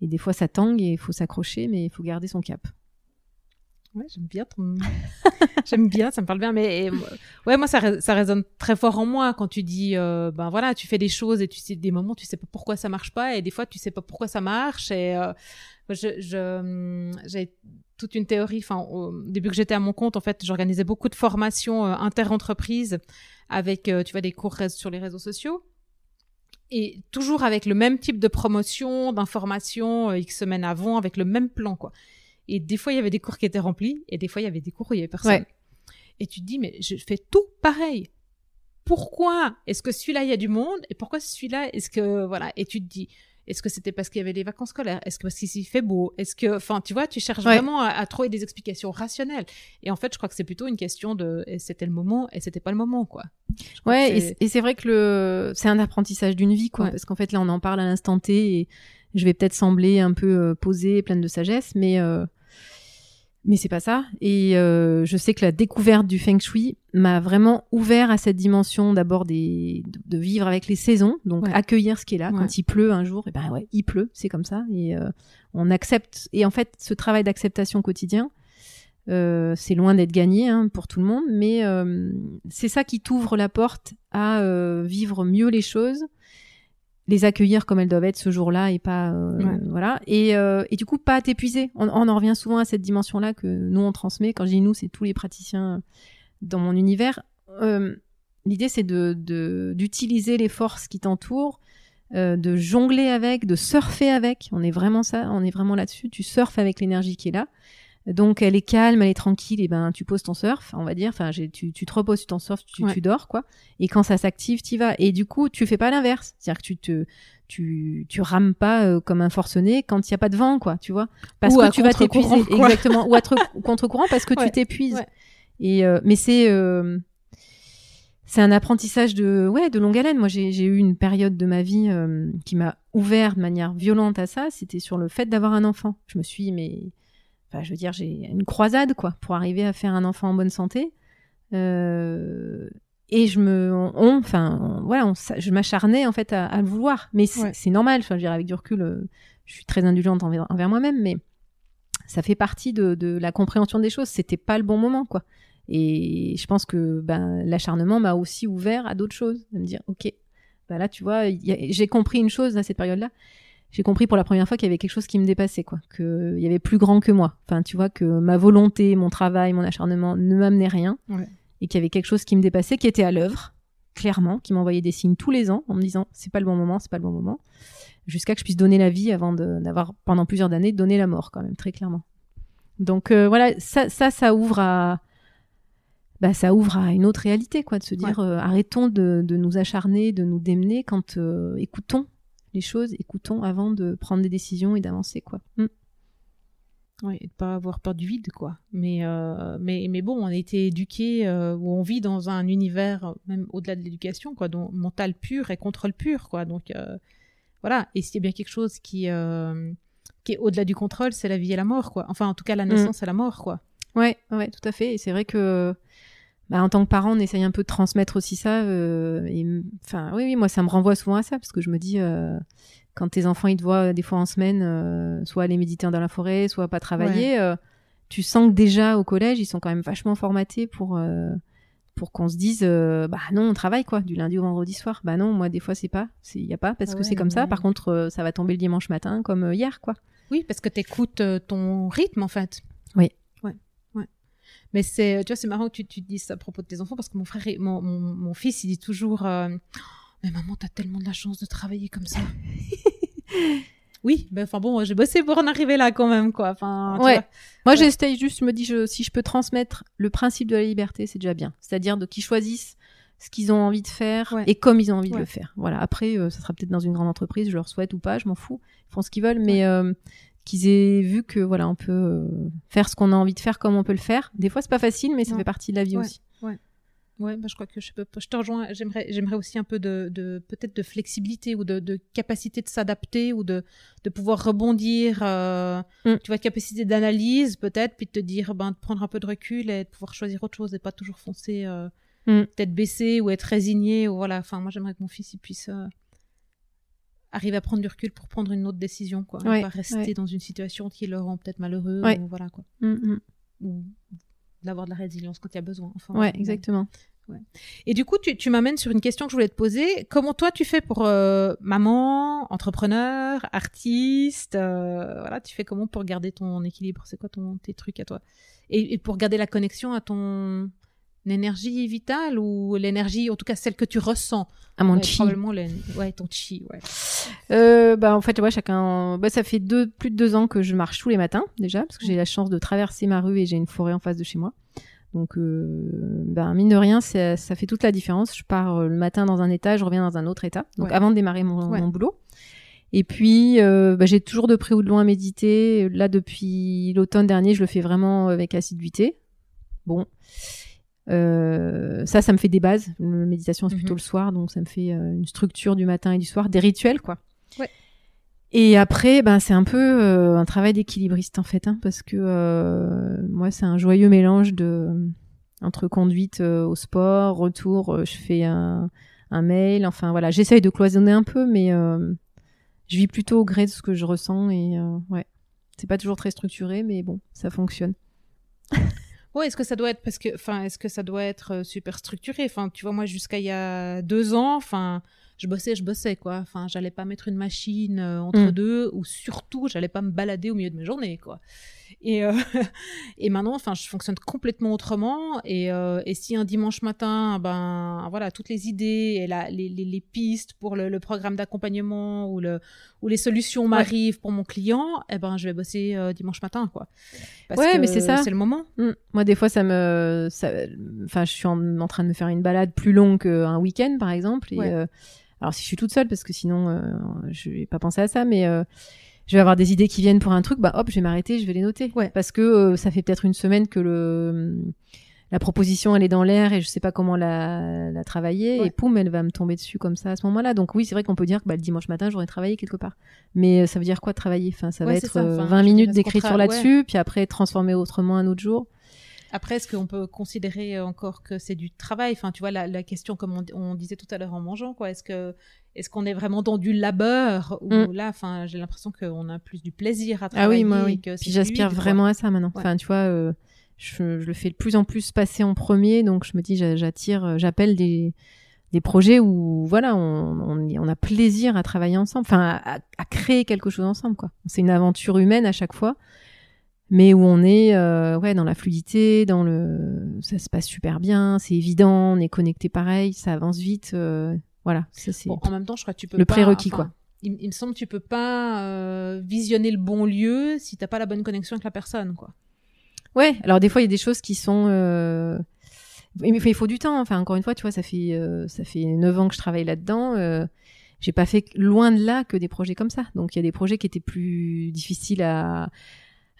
Speaker 2: Et des fois ça tangue et il faut s'accrocher, mais il faut garder son cap.
Speaker 1: Ouais, j'aime bien. j'aime bien, ça me parle bien. Mais ouais, moi, ça, ça résonne très fort en moi quand tu dis, euh, ben voilà, tu fais des choses et tu sais des moments, tu sais pas pourquoi ça marche pas, et des fois, tu sais pas pourquoi ça marche. Et euh, je, je, j'ai toute une théorie. Enfin, au début que j'étais à mon compte, en fait, j'organisais beaucoup de formations euh, inter-entreprises avec, euh, tu vois, des cours sur les réseaux sociaux. Et toujours avec le même type de promotion, d'information, X semaines avant, avec le même plan, quoi. Et des fois, il y avait des cours qui étaient remplis, et des fois, il y avait des cours où il y avait personne. Et tu te dis, mais je fais tout pareil. Pourquoi est-ce que celui-là, il y a du monde, et pourquoi celui-là, est-ce que, voilà. Et tu te dis, est-ce que c'était parce qu'il y avait les vacances scolaires? Est-ce que parce qu'il fait beau? Est-ce que, enfin, tu vois, tu cherches vraiment à, trouver des explications rationnelles. Et en fait, je crois que c'est plutôt une question de, c'était le moment et c'était pas le moment, quoi.
Speaker 2: ouais, et c'est vrai que le, c'est un apprentissage d'une vie, quoi. Parce qu'en fait, là, on en parle à l'instant T et je vais peut-être sembler un peu euh, posée, pleine de sagesse, mais euh, mais c'est pas ça. Et euh, je sais que la découverte du feng shui m'a vraiment ouvert à cette dimension d'abord des de, vivre avec les saisons, donc accueillir ce qui est là. Quand il pleut un jour, et ben ouais, il pleut, c'est comme ça. Et euh, on accepte. Et en fait, ce travail d'acceptation quotidien, euh, c'est loin d'être gagné hein, pour tout le monde, mais euh, c'est ça qui t'ouvre la porte à euh, vivre mieux les choses les accueillir comme elles doivent être ce jour-là et pas euh, voilà. Et, euh, et du coup pas t'épuiser. On, on, en revient souvent à cette dimension là que nous on transmet. Quand je dis nous c'est tous les praticiens dans mon univers. Euh, l'idée c'est de d'utiliser les forces qui t'entourent euh, de jongler avec de surfer avec. On est vraiment ça on est vraiment là-dessus. Tu surfes avec l'énergie qui est là donc elle est calme, elle est tranquille, et ben tu poses ton surf, on va dire. Enfin, tu, tu te reposes sur ton surf, tu, tu dors quoi. Et quand ça s'active, tu vas. Et du coup, tu fais pas l'inverse, c'est-à-dire que tu te tu tu rames pas euh, comme un forcené quand il y a pas de vent quoi, tu vois. Parce que tu vas t'épuiser exactement ou à contre-courant parce que tu t'épuises. Et euh, mais c'est euh, c'est un apprentissage de ouais de longue haleine. Moi, j'ai eu une période de ma vie qui m'a ouvert de manière violente à ça. C'était sur le fait d'avoir un enfant. Je me suis mais Enfin, je veux dire, j'ai une croisade, quoi, pour arriver à faire un enfant en bonne santé. Euh, et je me, on, enfin, voilà, je m'acharnais en fait à, le vouloir. Mais c'est normal. Je veux dire, avec du recul, euh, je suis très indulgente envers, moi-même, mais ça fait partie de, la compréhension des choses. C'était pas le bon moment, quoi. Et je pense que ben, l'acharnement m'a aussi ouvert à d'autres choses, de me dire, ok, ben là, tu vois, j'ai compris une chose à cette période-là, j'ai compris pour la première fois qu'il y avait quelque chose qui me dépassait, quoi. Qu'il y avait plus grand que moi. Enfin, tu vois, que ma volonté, mon travail, mon acharnement ne m'amenaient rien. Et qu'il y avait quelque chose qui me dépassait, qui était à l'œuvre, clairement, qui m'envoyait des signes tous les ans en me disant c'est pas le bon moment, c'est pas le bon moment. Jusqu'à que je puisse donner la vie avant d'avoir, pendant plusieurs années, donné la mort, quand même, très clairement. Donc euh, voilà, ça, ça, ça ouvre à, bah, ça ouvre à une autre réalité, quoi, de se dire euh, arrêtons de, de, nous acharner, de nous démener quand euh, écoutons les choses, écoutons avant de prendre des décisions et d'avancer, quoi. Mm.
Speaker 1: Oui, et de pas avoir peur du vide, quoi. Mais, euh, mais, mais bon, on a été éduqués, euh, où on vit dans un univers, même au-delà de l'éducation, quoi, dont mental pur et contrôle pur, quoi. Donc, euh, voilà. Et s'il y a bien quelque chose qui, qui est au-delà du contrôle, c'est la vie et la mort, quoi. Enfin, en tout cas, la mm. naissance et la mort, quoi.
Speaker 2: Ouais, ouais, tout à fait. Et c'est vrai que bah, en tant que parent, on essaye un peu de transmettre aussi ça. Euh, enfin, oui, oui, moi, ça me renvoie souvent à ça parce que je me dis, euh, quand tes enfants ils te voient des fois en semaine, euh, soit aller méditer dans la forêt, soit pas travailler, euh, tu sens que déjà au collège, ils sont quand même vachement formatés pour pour qu'on se dise, bah non, on travaille quoi, du lundi au vendredi soir. Bah non, moi des fois c'est pas, il y a pas parce que c'est comme ça. Par contre, ça va tomber le dimanche matin comme hier quoi.
Speaker 1: Oui, parce que t'écoutes ton rythme en fait. Mais c'est, tu vois, c'est marrant que tu, tu dises ça à propos de tes enfants parce que mon frère, mon, mon, mon fils, il dit toujours, euh, mais maman, t'as tellement de la chance de travailler comme ça. oui, ben enfin bon, j'ai bossé pour en arriver là quand même, quoi. Enfin,
Speaker 2: ouais. Moi, j'essaye juste, je me dis, je, si je peux transmettre le principe de la liberté, c'est déjà bien. C'est-à-dire de qu'ils choisissent ce qu'ils ont envie de faire et comme ils ont envie de le faire. Voilà. Après, euh, ça sera peut-être dans une grande entreprise, je leur souhaite ou pas, je m'en fous. Ils font ce qu'ils veulent, mais euh, qu'ils aient vu que voilà, on peut euh, faire ce qu'on a envie de faire comme on peut le faire. Des fois, c'est pas facile, mais ça fait partie de la vie aussi.
Speaker 1: Ouais. Ouais, bah, je crois que je, peux, je te rejoins. J'aimerais, j'aimerais aussi un peu de, de peut-être de flexibilité ou de, de capacité de s'adapter ou de, de pouvoir rebondir. Euh, mm. Tu vois, capacité d'analyse peut-être, puis de te dire, ben, de prendre un peu de recul et de pouvoir choisir autre chose et pas toujours foncer, euh, mm. peut-être baisser ou être résigné ou voilà. Enfin, moi, j'aimerais que mon fils il puisse euh, arriver à prendre du recul pour prendre une autre décision, quoi. pas rester dans une situation qui le rend peut-être malheureux, ou voilà, quoi. Mm, mm. ou d'avoir de la résilience quand il y a besoin. Enfin,
Speaker 2: ouais, exactement.
Speaker 1: Et du coup, tu, tu m'amènes sur une question que je voulais te poser. Comment toi, tu fais pour euh, maman, entrepreneur, artiste euh, Voilà, tu fais comment pour garder ton équilibre? C'est quoi ton, tes trucs à toi? Et, et, pour garder la connexion à ton énergie vitale ou l'énergie, en tout cas celle que tu ressens?
Speaker 2: À mon
Speaker 1: ouais,
Speaker 2: chi.
Speaker 1: Probablement, le- ouais, ton chi, ouais.
Speaker 2: Euh, bah en fait ouais chacun bah ça fait deux plus de deux ans que je marche tous les matins déjà parce que j'ai la chance de traverser ma rue et j'ai une forêt en face de chez moi. Donc euh, bah, mine de rien ça, ça fait toute la différence. Je pars euh, le matin dans un état je reviens dans un autre état. Donc
Speaker 1: Ouais.
Speaker 2: avant de démarrer mon,
Speaker 1: Ouais.
Speaker 2: mon boulot. Et puis euh, bah, j'ai toujours de près ou de loin médité. Là depuis l'automne dernier je le fais vraiment avec assiduité. Bon euh, ça, ça me fait des bases. La méditation, c'est
Speaker 1: Mhm.
Speaker 2: plutôt le soir, donc ça me fait euh, une structure du matin et du soir, des rituels, quoi.
Speaker 1: Ouais.
Speaker 2: Et après, ben c'est un peu euh, un travail d'équilibriste en fait, hein, parce que euh, moi, c'est un joyeux mélange de entre conduite au sport, retour, je fais un, un mail, enfin voilà, j'essaye de cloisonner un peu, mais euh, je vis plutôt au gré de ce que je ressens et euh, ouais, c'est pas toujours très structuré, mais bon, ça fonctionne.
Speaker 1: Ouais, est-ce que ça doit être parce que, enfin, est-ce que ça doit être euh, super structuré? Enfin, tu vois, moi, jusqu'à il y a deux ans, enfin, je bossais, je bossais, quoi. Enfin, j'allais pas mettre une machine euh, entre
Speaker 2: Mm.
Speaker 1: deux, ou surtout, j'allais pas me balader au milieu de mes journées, quoi. Et, euh, et maintenant, enfin, je fonctionne complètement autrement. Et, euh, et si un dimanche matin, ben, voilà, toutes les idées et la, les, les, les pistes pour le, le programme d'accompagnement ou le ou les solutions m'arrivent pour mon client, eh ben, je vais bosser euh, dimanche matin, quoi. Parce
Speaker 2: Ouais,
Speaker 1: que
Speaker 2: mais c'est ça.
Speaker 1: C'est le moment.
Speaker 2: Mm. Moi, des fois, ça me, ça, enfin, je suis en, en train de me faire une balade plus longue qu'un week-end, par exemple. Et,
Speaker 1: Ouais.
Speaker 2: alors, si je suis toute seule, parce que sinon, je vais pas penser à ça, mais je vais avoir des idées qui viennent pour un truc, bah hop, je vais m'arrêter, je vais les noter.
Speaker 1: Ouais.
Speaker 2: Parce que euh, ça fait peut-être une semaine que le la proposition elle est dans l'air et je sais pas comment la, la travailler
Speaker 1: Ouais.
Speaker 2: et poum elle va me tomber dessus comme ça à ce moment-là donc oui c'est vrai qu'on peut dire que bah, le dimanche matin j'aurais travaillé quelque part mais euh, ça veut dire quoi travailler? Enfin ça va
Speaker 1: Ouais,
Speaker 2: être
Speaker 1: ça.
Speaker 2: euh,
Speaker 1: Enfin,
Speaker 2: 20
Speaker 1: je
Speaker 2: minutes d'écriture là-dessus puis après transformer autrement un autre jour
Speaker 1: Après, est-ce qu'on peut considérer encore que c'est du travail? Enfin, tu vois, la, la question, comme on, on disait tout à l'heure en mangeant, quoi. Est-ce que est-ce qu'on est vraiment dans du labeur ou
Speaker 2: Mm.
Speaker 1: là, enfin, j'ai l'impression qu'on a plus du plaisir à
Speaker 2: Ah
Speaker 1: travailler.
Speaker 2: oui, moi, oui.
Speaker 1: que
Speaker 2: Puis j'aspire
Speaker 1: quoi.
Speaker 2: vraiment à ça maintenant.
Speaker 1: Ouais.
Speaker 2: Enfin, tu vois, euh, je, je le fais de plus en plus passer en premier, donc je me dis, j'a- j'attire, euh, j'appelle des, des projets où, voilà, on, on, y- on a plaisir à travailler ensemble, enfin, à, à créer quelque chose ensemble, quoi. C'est une aventure humaine à chaque fois, mais où on est, euh, ouais, dans la fluidité, dans le, ça se passe super bien, c'est évident, on est connecté pareil, ça avance vite, euh, voilà, ça c'est.
Speaker 1: Bon, en même temps, je crois que tu peux
Speaker 2: le prérequis,
Speaker 1: enfin,
Speaker 2: quoi.
Speaker 1: Il, il me semble que tu peux pas euh, visionner le bon lieu si t'as pas la bonne connexion avec la personne, quoi.
Speaker 2: Ouais, alors des fois il y a des choses qui sont euh... il faut- il faut du temps. Enfin encore une fois, tu vois, ça fait euh, ça fait neuf ans que je travaille là-dedans. Euh... J'ai pas fait loin de là que des projets comme ça. Donc il y a des projets qui étaient plus difficiles à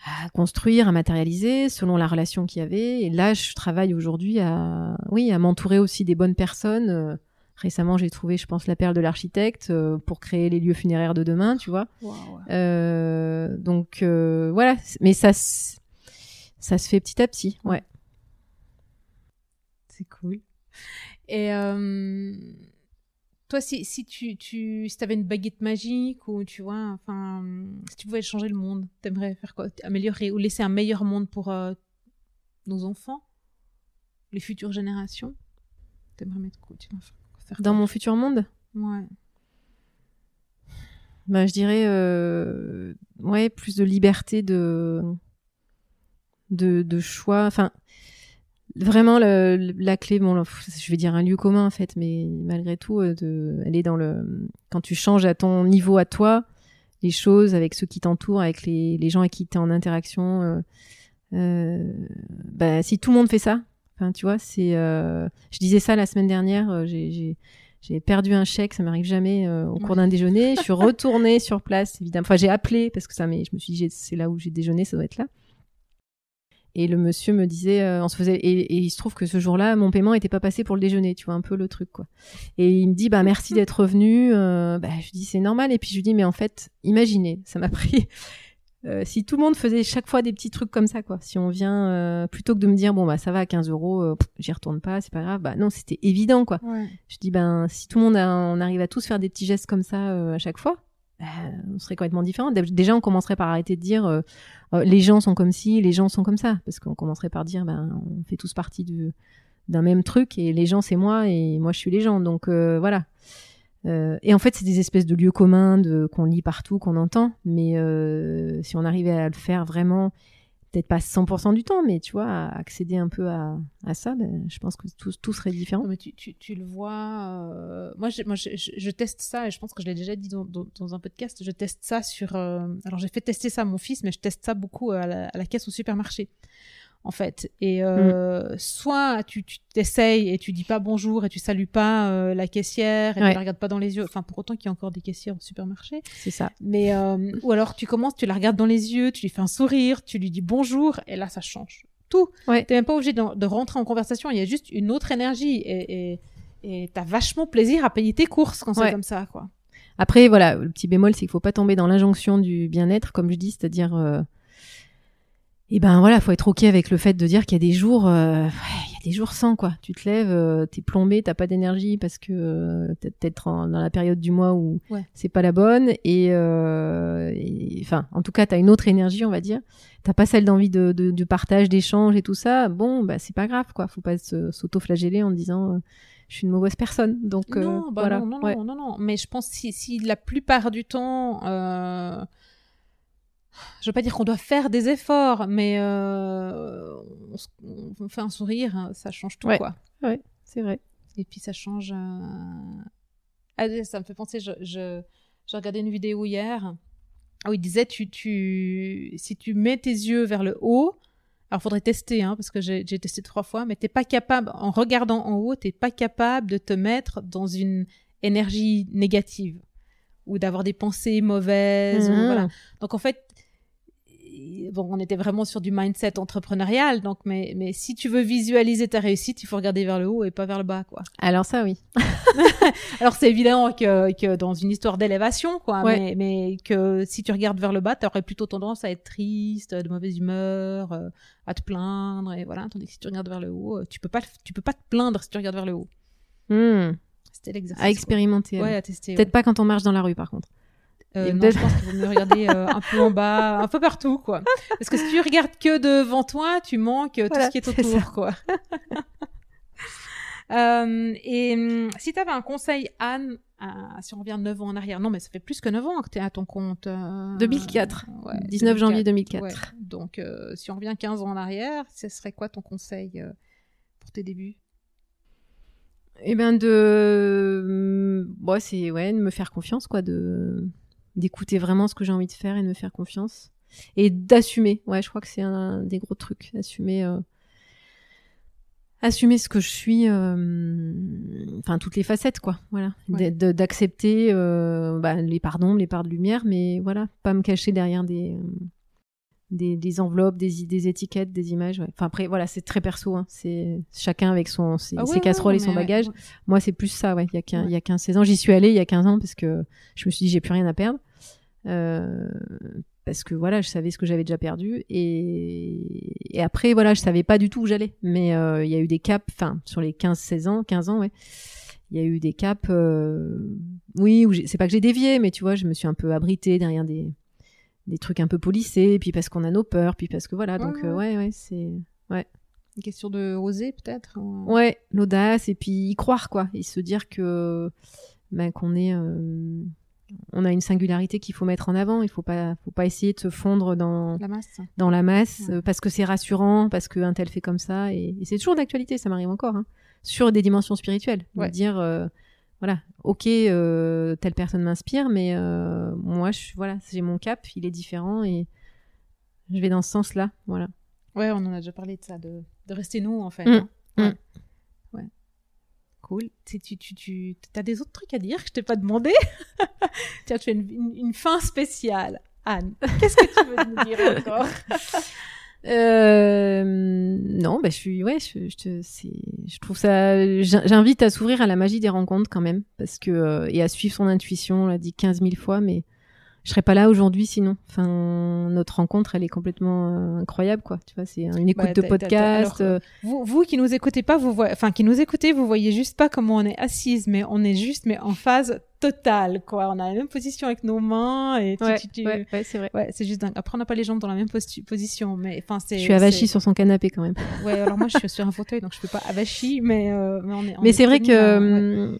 Speaker 2: à construire, à matérialiser selon la relation qu'il y avait. Et là, je travaille aujourd'hui à oui à m'entourer aussi des bonnes personnes. Euh, Récemment, j'ai trouvé, je pense, la perle de l'architecte euh, pour créer les lieux funéraires de demain, tu vois. Euh, donc euh, voilà, mais ça, ça se fait petit à petit, ouais.
Speaker 1: C'est cool. Et euh, toi, si, si tu, tu si avais une baguette magique ou tu vois, enfin, si tu pouvais changer le monde, t'aimerais faire quoi? Améliorer ou laisser un meilleur monde pour euh, nos enfants, les futures générations? T'aimerais mettre quoi? Tu faire faire
Speaker 2: Dans
Speaker 1: quoi?
Speaker 2: mon futur monde,
Speaker 1: Ouais.
Speaker 2: bah, je dirais, euh, ouais, plus de liberté de, de, de choix. Enfin, vraiment, le, la clé, bon, je vais dire un lieu commun en fait, mais malgré tout, euh, de, elle est dans le, quand tu changes à ton niveau à toi, les choses avec ceux qui t'entourent, avec les, les gens avec qui tu es en interaction. euh, euh, bah, si tout le monde fait ça, enfin, tu vois, c'est. euh, je disais ça la semaine dernière. j'ai- perdu un chèque, ça m'arrive jamais euh, au cours d'un déjeuner. Je suis retournée sur place, évidemment. Enfin, j'ai appelé parce que ça, mais je me suis dit, c'est là où j'ai déjeuné, ça doit être là. Et le monsieur me disait, euh, on se faisait, et, et il se trouve que ce jour-là, mon paiement était pas passé pour le déjeuner, tu vois, un peu le truc, quoi. Et il me dit, bah merci d'être revenu. Euh, bah, je lui dis, c'est normal. Et puis je lui dis, mais en fait, imaginez, ça m'a pris. euh, si tout le monde faisait chaque fois des petits trucs comme ça, quoi. Si on vient, plutôt que de me dire, bon, bah ça va à 15 euros, j'y retourne pas, c'est pas grave. Bah non, c'était évident, quoi.
Speaker 1: Ouais.
Speaker 2: Je dis ben si tout le monde a- on arrive à tous faire des petits gestes comme ça à chaque fois, on serait complètement différent. Déjà, on commencerait par arrêter de dire euh, euh, les gens sont comme ci, les gens sont comme ça, parce qu'on commencerait par dire ben on fait tous partie du d'un même truc et les gens c'est moi et moi je suis les gens. Donc euh, voilà. et en fait, c'est des espèces de lieux communs qu'on lit partout, qu'on entend. Mais si on arrivait à le faire vraiment peut-être pas 100% du temps, mais tu vois, accéder un peu à, ça, ben, je pense que tout, serait différent.
Speaker 1: mais tu, le vois. Euh... Moi, je, teste ça, et je pense que je l'ai déjà dit dans, un podcast. Je teste ça sur. Euh... Alors, j'ai fait tester ça à mon fils, mais je teste ça beaucoup à la caisse au supermarché en fait. Et euh, mm. soit tu t'essayes et tu dis pas bonjour et tu salues pas euh, la caissière et tu la regardes pas dans les yeux. Enfin, pour autant qu'il y a encore des caissières au supermarché.
Speaker 2: C'est ça.
Speaker 1: Mais euh, ou alors tu commences, tu la regardes dans les yeux, tu lui fais un sourire, tu lui dis bonjour et là ça change tout. Ouais. T'es même pas obligé de, de, rentrer en conversation. Il y a juste une autre énergie et et t'as vachement plaisir à payer tes courses quand c'est comme ça, quoi.
Speaker 2: Après, voilà, le petit bémol, c'est qu'il faut pas tomber dans l'injonction du bien-être, comme je dis, c'est-à-dire euh, et ben voilà, faut être ok avec le fait de dire qu'il y a des jours, euh, il y a des jours sans quoi. Tu te lèves, euh, t'es plombé, t'as pas d'énergie parce que euh, t'es peut-être dans la période du mois où c'est pas la bonne et, euh, enfin, en tout cas, t'as une autre énergie, on va dire. T'as pas celle d'envie de, de, de, partage, d'échange et tout ça. Bon, bah c'est pas grave quoi. Faut pas s'auto-flageller en disant je suis une mauvaise personne. Donc
Speaker 1: non, bah
Speaker 2: voilà.
Speaker 1: non, non, non, non, non, Mais je pense si, si la plupart du temps je veux pas dire qu'on doit faire des efforts, mais euh, on, fait un sourire, hein, ça change tout, quoi.
Speaker 2: Ouais, c'est vrai.
Speaker 1: Et puis ça change. Euh... Ah, ça me fait penser, je, je, j'ai regardé une vidéo hier où il disait tu, tu, si tu mets tes yeux vers le haut, alors faudrait tester, hein, parce que j'ai, testé trois fois, mais t'es pas capable, en regardant en haut, t'es pas capable de te mettre dans une énergie négative ou d'avoir des pensées mauvaises. Ou, mmh. voilà. Donc en fait, bon, on était vraiment sur du mindset entrepreneurial, donc, mais, mais si tu veux visualiser ta réussite, il faut regarder vers le haut et pas vers le bas, quoi.
Speaker 2: Alors ça, oui.
Speaker 1: Alors c'est évident que, que dans une histoire d'élévation, quoi, mais, mais que si tu regardes vers le bas, tu aurais plutôt tendance à être triste, de mauvaise humeur, euh, à te plaindre, et voilà. Tandis que si tu regardes vers le haut, euh, tu peux pas, tu peux pas te plaindre si tu regardes vers le haut.
Speaker 2: Hmm.
Speaker 1: C'était l'exercice.
Speaker 2: À expérimenter.
Speaker 1: Ouais, à tester.
Speaker 2: Peut-être pas quand on marche dans la rue, par contre.
Speaker 1: Euh, non, je pense qu'il vaut mieux regarder euh, un peu en bas, un peu partout, quoi. Parce que si tu regardes que devant toi, tu manques tout ce qui est autour, quoi. euh, et hum, si tu avais un conseil, Anne, si on revient 9 ans en arrière, non, mais ça fait plus que 9 ans que tu es à ton compte.
Speaker 2: 2004. Ouais, 19 janvier 2004.
Speaker 1: Donc, euh, si on revient 15 ans en arrière, ce serait quoi ton conseil pour tes débuts?
Speaker 2: Eh ben de, bon, c'est ouais, de me faire confiance, quoi, de d'écouter vraiment ce que j'ai envie de faire et de me faire confiance et d'assumer. Ouais, je crois que c'est un des gros trucs, assumer euh, assumer ce que je suis euh, enfin toutes les facettes quoi, voilà, d'accepter euh, bah, les pardons, les parts de lumière mais voilà, pas me cacher derrière des des, des, enveloppes, des, des étiquettes, des images. Ouais. Enfin après, voilà, c'est très perso. Hein. C'est chacun avec son ses, ah ses casseroles et son bagage. Moi, c'est plus ça. Ouais. Il y a 15, il y a 15 16 ans, j'y suis allée il y a 15 ans parce que je me suis dit j'ai plus rien à perdre. Euh, parce que voilà, je savais ce que j'avais déjà perdu et, et après voilà, je savais pas du tout où j'allais. Mais euh, il y a eu des caps, enfin sur les 15-16 ans, 15 ans, ouais, il y a eu des caps. Euh, oui, c'est pas que j'ai dévié, mais tu vois, je me suis un peu abritée derrière des des trucs un peu polissés, puis parce qu'on a nos peurs, puis parce que voilà. donc ouais, ouais, ouais c'est ouais.
Speaker 1: Une question de oser peut-être.
Speaker 2: Ouais, l'audace et puis y croire quoi, et se dire que ben qu'on est on a une singularité qu'il faut mettre en avant. Il faut pas, faut pas essayer de se fondre dans
Speaker 1: la masse,
Speaker 2: dans la masse euh, parce que c'est rassurant, parce qu'un tel fait comme ça. Et, c'est toujours d'actualité, ça m'arrive encore, hein, sur des dimensions spirituelles. De dire, euh, voilà, ok, euh, telle personne m'inspire, mais moi, je, voilà, j'ai mon cap, il est différent et je vais dans ce sens-là, voilà.
Speaker 1: Ouais, on en a déjà parlé de ça, de, rester nous en fait. Mmh. Hein. Mmh. Cool. Tu, tu, tu, tu des autres trucs à dire que je t'ai pas demandé? Tiens, tu fais une, une, fin spéciale. Anne, qu'est-ce que tu veux nous dire encore?
Speaker 2: Euh, non, bah, je suis, ouais, je, je, je trouve ça, j'invite à s'ouvrir à la magie des rencontres quand même, parce que, euh, et à suivre son intuition, on l'a dit 15 000 fois, mais je serais pas là aujourd'hui sinon. Enfin, notre rencontre, elle est complètement euh, incroyable, quoi. Tu vois, c'est une écoute bah, de podcast. Euh.
Speaker 1: vous, vous qui nous écoutez pas, vous voyez, enfin qui nous écoutez, vous voyez juste pas comment on est assise, mais on est juste, mais en phase totale, quoi. On a la même position avec nos mains et
Speaker 2: ouais, ouais, c'est vrai.
Speaker 1: Ouais, c'est juste dingue. Après, on n'a pas les jambes dans la même position, mais enfin, c'est.
Speaker 2: Je suis avachie sur son canapé quand même.
Speaker 1: Ouais, alors moi, je suis sur un fauteuil, donc je peux pas avachie, mais, euh, mais on est.
Speaker 2: mais c'est vrai que,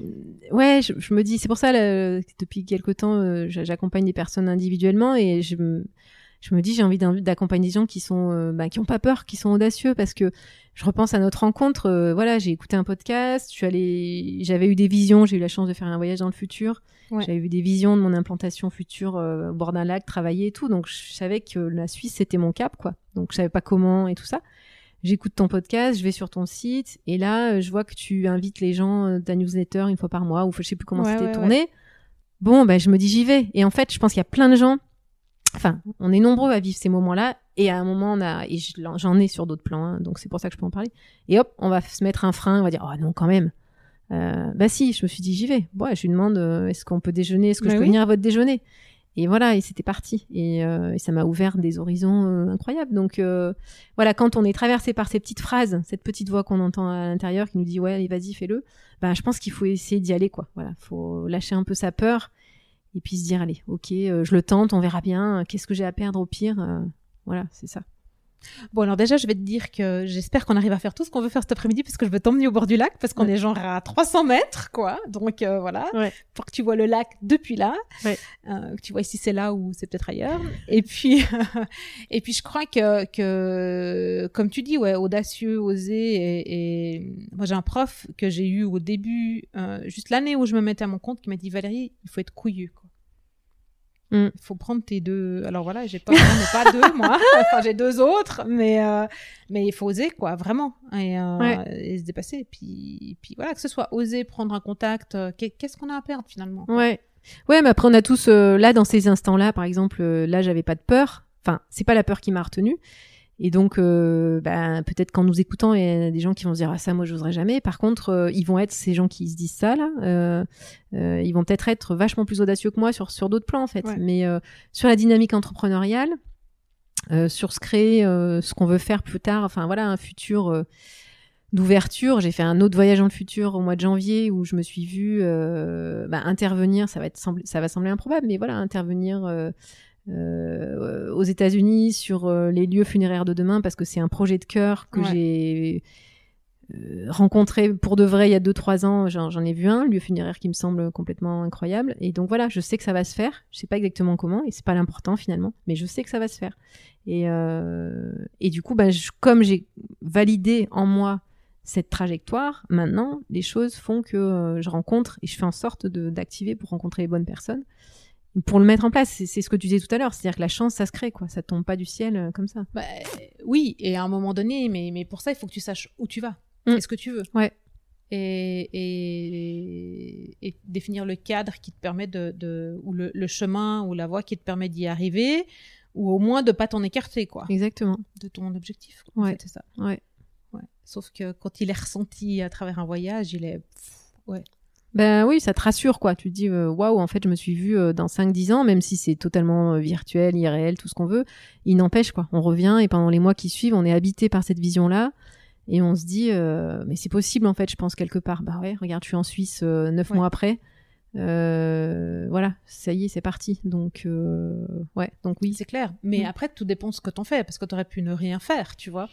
Speaker 2: ouais, je, je, me dis, c'est pour ça, là, depuis quelque temps, euh, j'accompagne des personnes individuellement et je me je me dis j'ai envie d'accompagner des gens qui sont euh, bah, qui ont pas peur, qui sont audacieux parce que je repense à notre rencontre. Euh, voilà, j'ai écouté un podcast, je suis allée, j'avais eu des visions, j'ai eu la chance de faire un voyage dans le futur. J'avais eu des visions de mon implantation future euh, au bord d'un lac, travailler et tout. Donc je savais que la Suisse c'était mon cap quoi. Donc je savais pas comment et tout ça. J'écoute ton podcast, je vais sur ton site et là je vois que tu invites les gens ta newsletter une fois par mois ou je sais plus comment c'était tourné. Bon, ben je me dis j'y vais. Et en fait, je pense qu'il y a plein de gens enfin, on est nombreux à vivre ces moments-là. Et à un moment, on a, et j'en ai sur d'autres plans, hein, donc c'est pour ça que je peux en parler. Et hop, on va se mettre un frein, on va dire, oh non, quand même. Euh, bah si, je me suis dit, j'y vais. Bon, je lui demande, euh, est-ce qu'on peut déjeuner, est-ce que je bah peux venir à votre déjeuner? Et voilà, et c'était parti. Et, euh, et, ça m'a ouvert des horizons incroyables. Donc voilà, quand on est traversé par ces petites phrases, cette petite voix qu'on entend à l'intérieur qui nous dit, ouais, vas-y, fais-le. Bah, je pense qu'il faut essayer d'y aller, quoi. Voilà, faut lâcher un peu sa peur et puis se dire allez, ok, euh, je le tente, on verra bien. Qu'est-ce que j'ai à perdre au pire euh, Voilà, c'est ça.
Speaker 1: Bon, alors déjà, je vais te dire que j'espère qu'on arrive à faire tout ce qu'on veut faire cet après-midi parce que je veux t'emmener au bord du lac parce qu'on est genre à 300 mètres, quoi. Donc euh, voilà, pour que tu vois le lac depuis là, que tu vois si c'est là ou c'est peut-être ailleurs. Et puis, et puis je crois que, que, comme tu dis, ouais, audacieux, osé. Et, et... moi, j'ai un prof que j'ai eu au début, juste l'année où je me mettais à mon compte, qui m'a dit Valérie, il faut être couillu. Quoi. Mm. Il faut prendre tes deux. Alors voilà, j'ai pas, pas deux moi. enfin, j'ai deux autres, mais euh, mais il faut oser quoi, vraiment, et, euh, et se dépasser. Puis puis voilà, que ce soit oser prendre un contact. Euh, qu'est-ce qu'on a à perdre finalement
Speaker 2: Ouais. Ouais, mais après on a tous là dans ces instants-là, par exemple, là j'avais pas de peur. Enfin, c'est pas la peur qui m'a retenu et donc, euh, bah, peut-être qu'en nous écoutant, il y a des gens qui vont se dire ah ça, moi, j'oserais jamais. Par contre, euh, ils vont être ces gens qui se disent ça là. Euh, ils vont peut-être être vachement plus audacieux que moi sur sur d'autres plans en fait. Mais sur la dynamique entrepreneuriale, sur ce créer, ce qu'on veut faire plus tard. Enfin voilà, un futur d'ouverture. J'ai fait un autre voyage dans le futur au mois de janvier où je me suis vue bah, intervenir. Ça va être ça va sembler improbable, mais voilà, intervenir euh, aux États-Unis sur euh, les lieux funéraires de demain parce que c'est un projet de cœur que j'ai euh, rencontré pour de vrai il y a 2-3 ans. J'en ai vu un, lieu funéraire qui me semble complètement incroyable. Et donc voilà, je sais que ça va se faire. Je sais pas exactement comment et c'est pas l'important finalement, mais je sais que ça va se faire. Et, euh, et du coup, bah, comme j'ai validé en moi cette trajectoire, maintenant, les choses font que je rencontre et je fais en sorte d'activer pour rencontrer les bonnes personnes pour le mettre en place. C'est ce que tu disais tout à l'heure, c'est-à-dire que la chance, ça se crée, quoi. Ça tombe pas du ciel euh, comme ça.
Speaker 1: Bah, oui, et à un moment donné, mais, mais pour ça, il faut que tu saches où tu vas, mm. ce que tu veux.
Speaker 2: Ouais.
Speaker 1: Et, et, définir le cadre qui te permet de, de ou le, chemin ou la voie qui te permet d'y arriver, ou au moins de pas t'en écarter, quoi.
Speaker 2: Exactement.
Speaker 1: De ton objectif.
Speaker 2: ouais.
Speaker 1: c'est ça.
Speaker 2: Ouais.
Speaker 1: ouais. Sauf que quand il est ressenti à travers un voyage, il est. ouais.
Speaker 2: Ben oui, ça te rassure quoi. Tu te dis euh, waouh, en fait, je me suis vue euh, dans 5 10 ans même si c'est totalement euh, virtuel, irréel, tout ce qu'on veut. Il n'empêche quoi. On revient et pendant les mois qui suivent, on est habité par cette vision-là et on se dit mais c'est possible en fait, je pense quelque part. Bah ouais, regarde, je suis en Suisse neuf mois après. voilà, ça y est, c'est parti. Donc ouais, donc oui,
Speaker 1: c'est clair. Mais mm. après, tout dépend de ce que t'en fais, parce que t'aurais pu ne rien faire, tu vois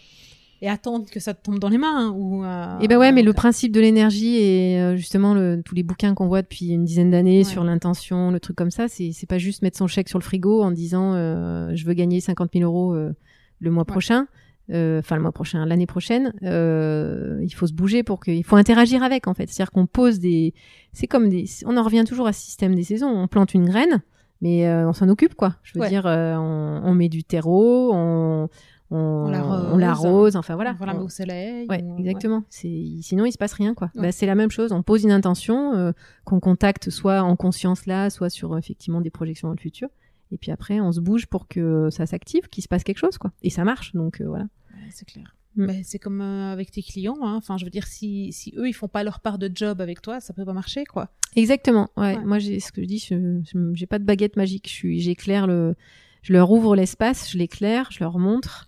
Speaker 1: et attendre que ça te tombe dans les mains ou
Speaker 2: euh, et eh ben ouais mais le principe de l'énergie et euh, justement le, tous les bouquins qu'on voit depuis une dizaine d'années sur l'intention le truc comme ça c'est c'est pas juste mettre son chèque sur le frigo en disant euh, je veux gagner 50 000 euros le mois prochain enfin le mois prochain l'année prochaine il faut se bouger pour que il faut interagir avec en fait. C'est à dire qu'on pose des c'est comme des on en revient toujours à ce système des saisons. On plante une graine mais on s'en occupe quoi. Je veux dire on, on, met du terreau on on, l'arrose, enfin voilà.
Speaker 1: On la met au soleil.
Speaker 2: Ouais, exactement. Sinon il se passe rien quoi. Bah, c'est la même chose. On pose une intention euh, qu'on contacte soit en conscience là, soit sur effectivement des projections dans le futur. Et puis après on se bouge pour que ça s'active, qu'il se passe quelque chose quoi. Et ça marche donc euh, voilà.
Speaker 1: c'est clair. Mm. c'est comme euh, avec tes clients. Hein. Enfin, je veux dire, si, si eux ils font pas leur part de job avec toi, ça peut pas marcher quoi.
Speaker 2: Exactement. Ouais. Moi j'ai ce que je dis, je j'ai pas de baguette magique. Je suis j'éclaire le je leur ouvre l'espace, je l'éclaire, je leur montre.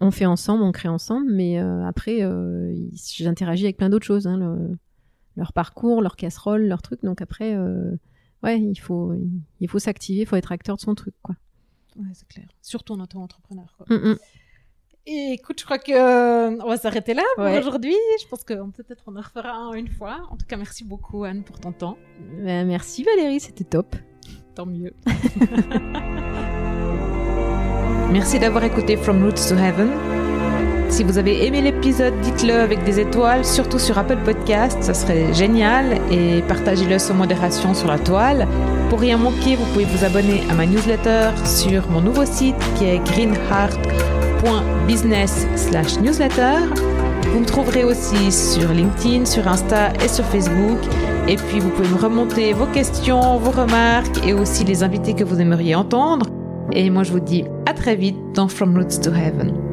Speaker 2: On fait ensemble, on crée ensemble, mais euh, après, euh, j'interagis avec plein d'autres choses, hein, leur parcours, leur casserole, leur truc. Donc après, euh, ouais, il faut, il faut s'activer, il faut être acteur de son truc, quoi.
Speaker 1: Ouais, c'est clair. Surtout en auto-entrepreneur. quoi.
Speaker 2: Mm, mm.
Speaker 1: Et écoute, je crois que euh, on va s'arrêter là pour
Speaker 2: Ouais.
Speaker 1: aujourd'hui. Je pense qu'on peut-être on en refera un une fois. En tout cas, merci beaucoup Anne pour ton temps.
Speaker 2: Ben, merci Valérie, c'était top.
Speaker 1: Tant mieux. merci d'avoir écouté From Roots to Heaven. Si vous avez aimé l'épisode, dites-le avec des étoiles, surtout sur Apple Podcast, ça serait génial, et partagez-le sans modération sur la toile. Pour rien manquer, vous pouvez vous abonner à ma newsletter sur mon nouveau site qui est greenheart.business/newsletter. Vous me trouverez aussi sur LinkedIn, sur Insta et sur Facebook. Et puis vous pouvez me remonter vos questions, vos remarques et aussi les invités que vous aimeriez entendre. Et moi je vous dis à très vite dans From Roots to Heaven.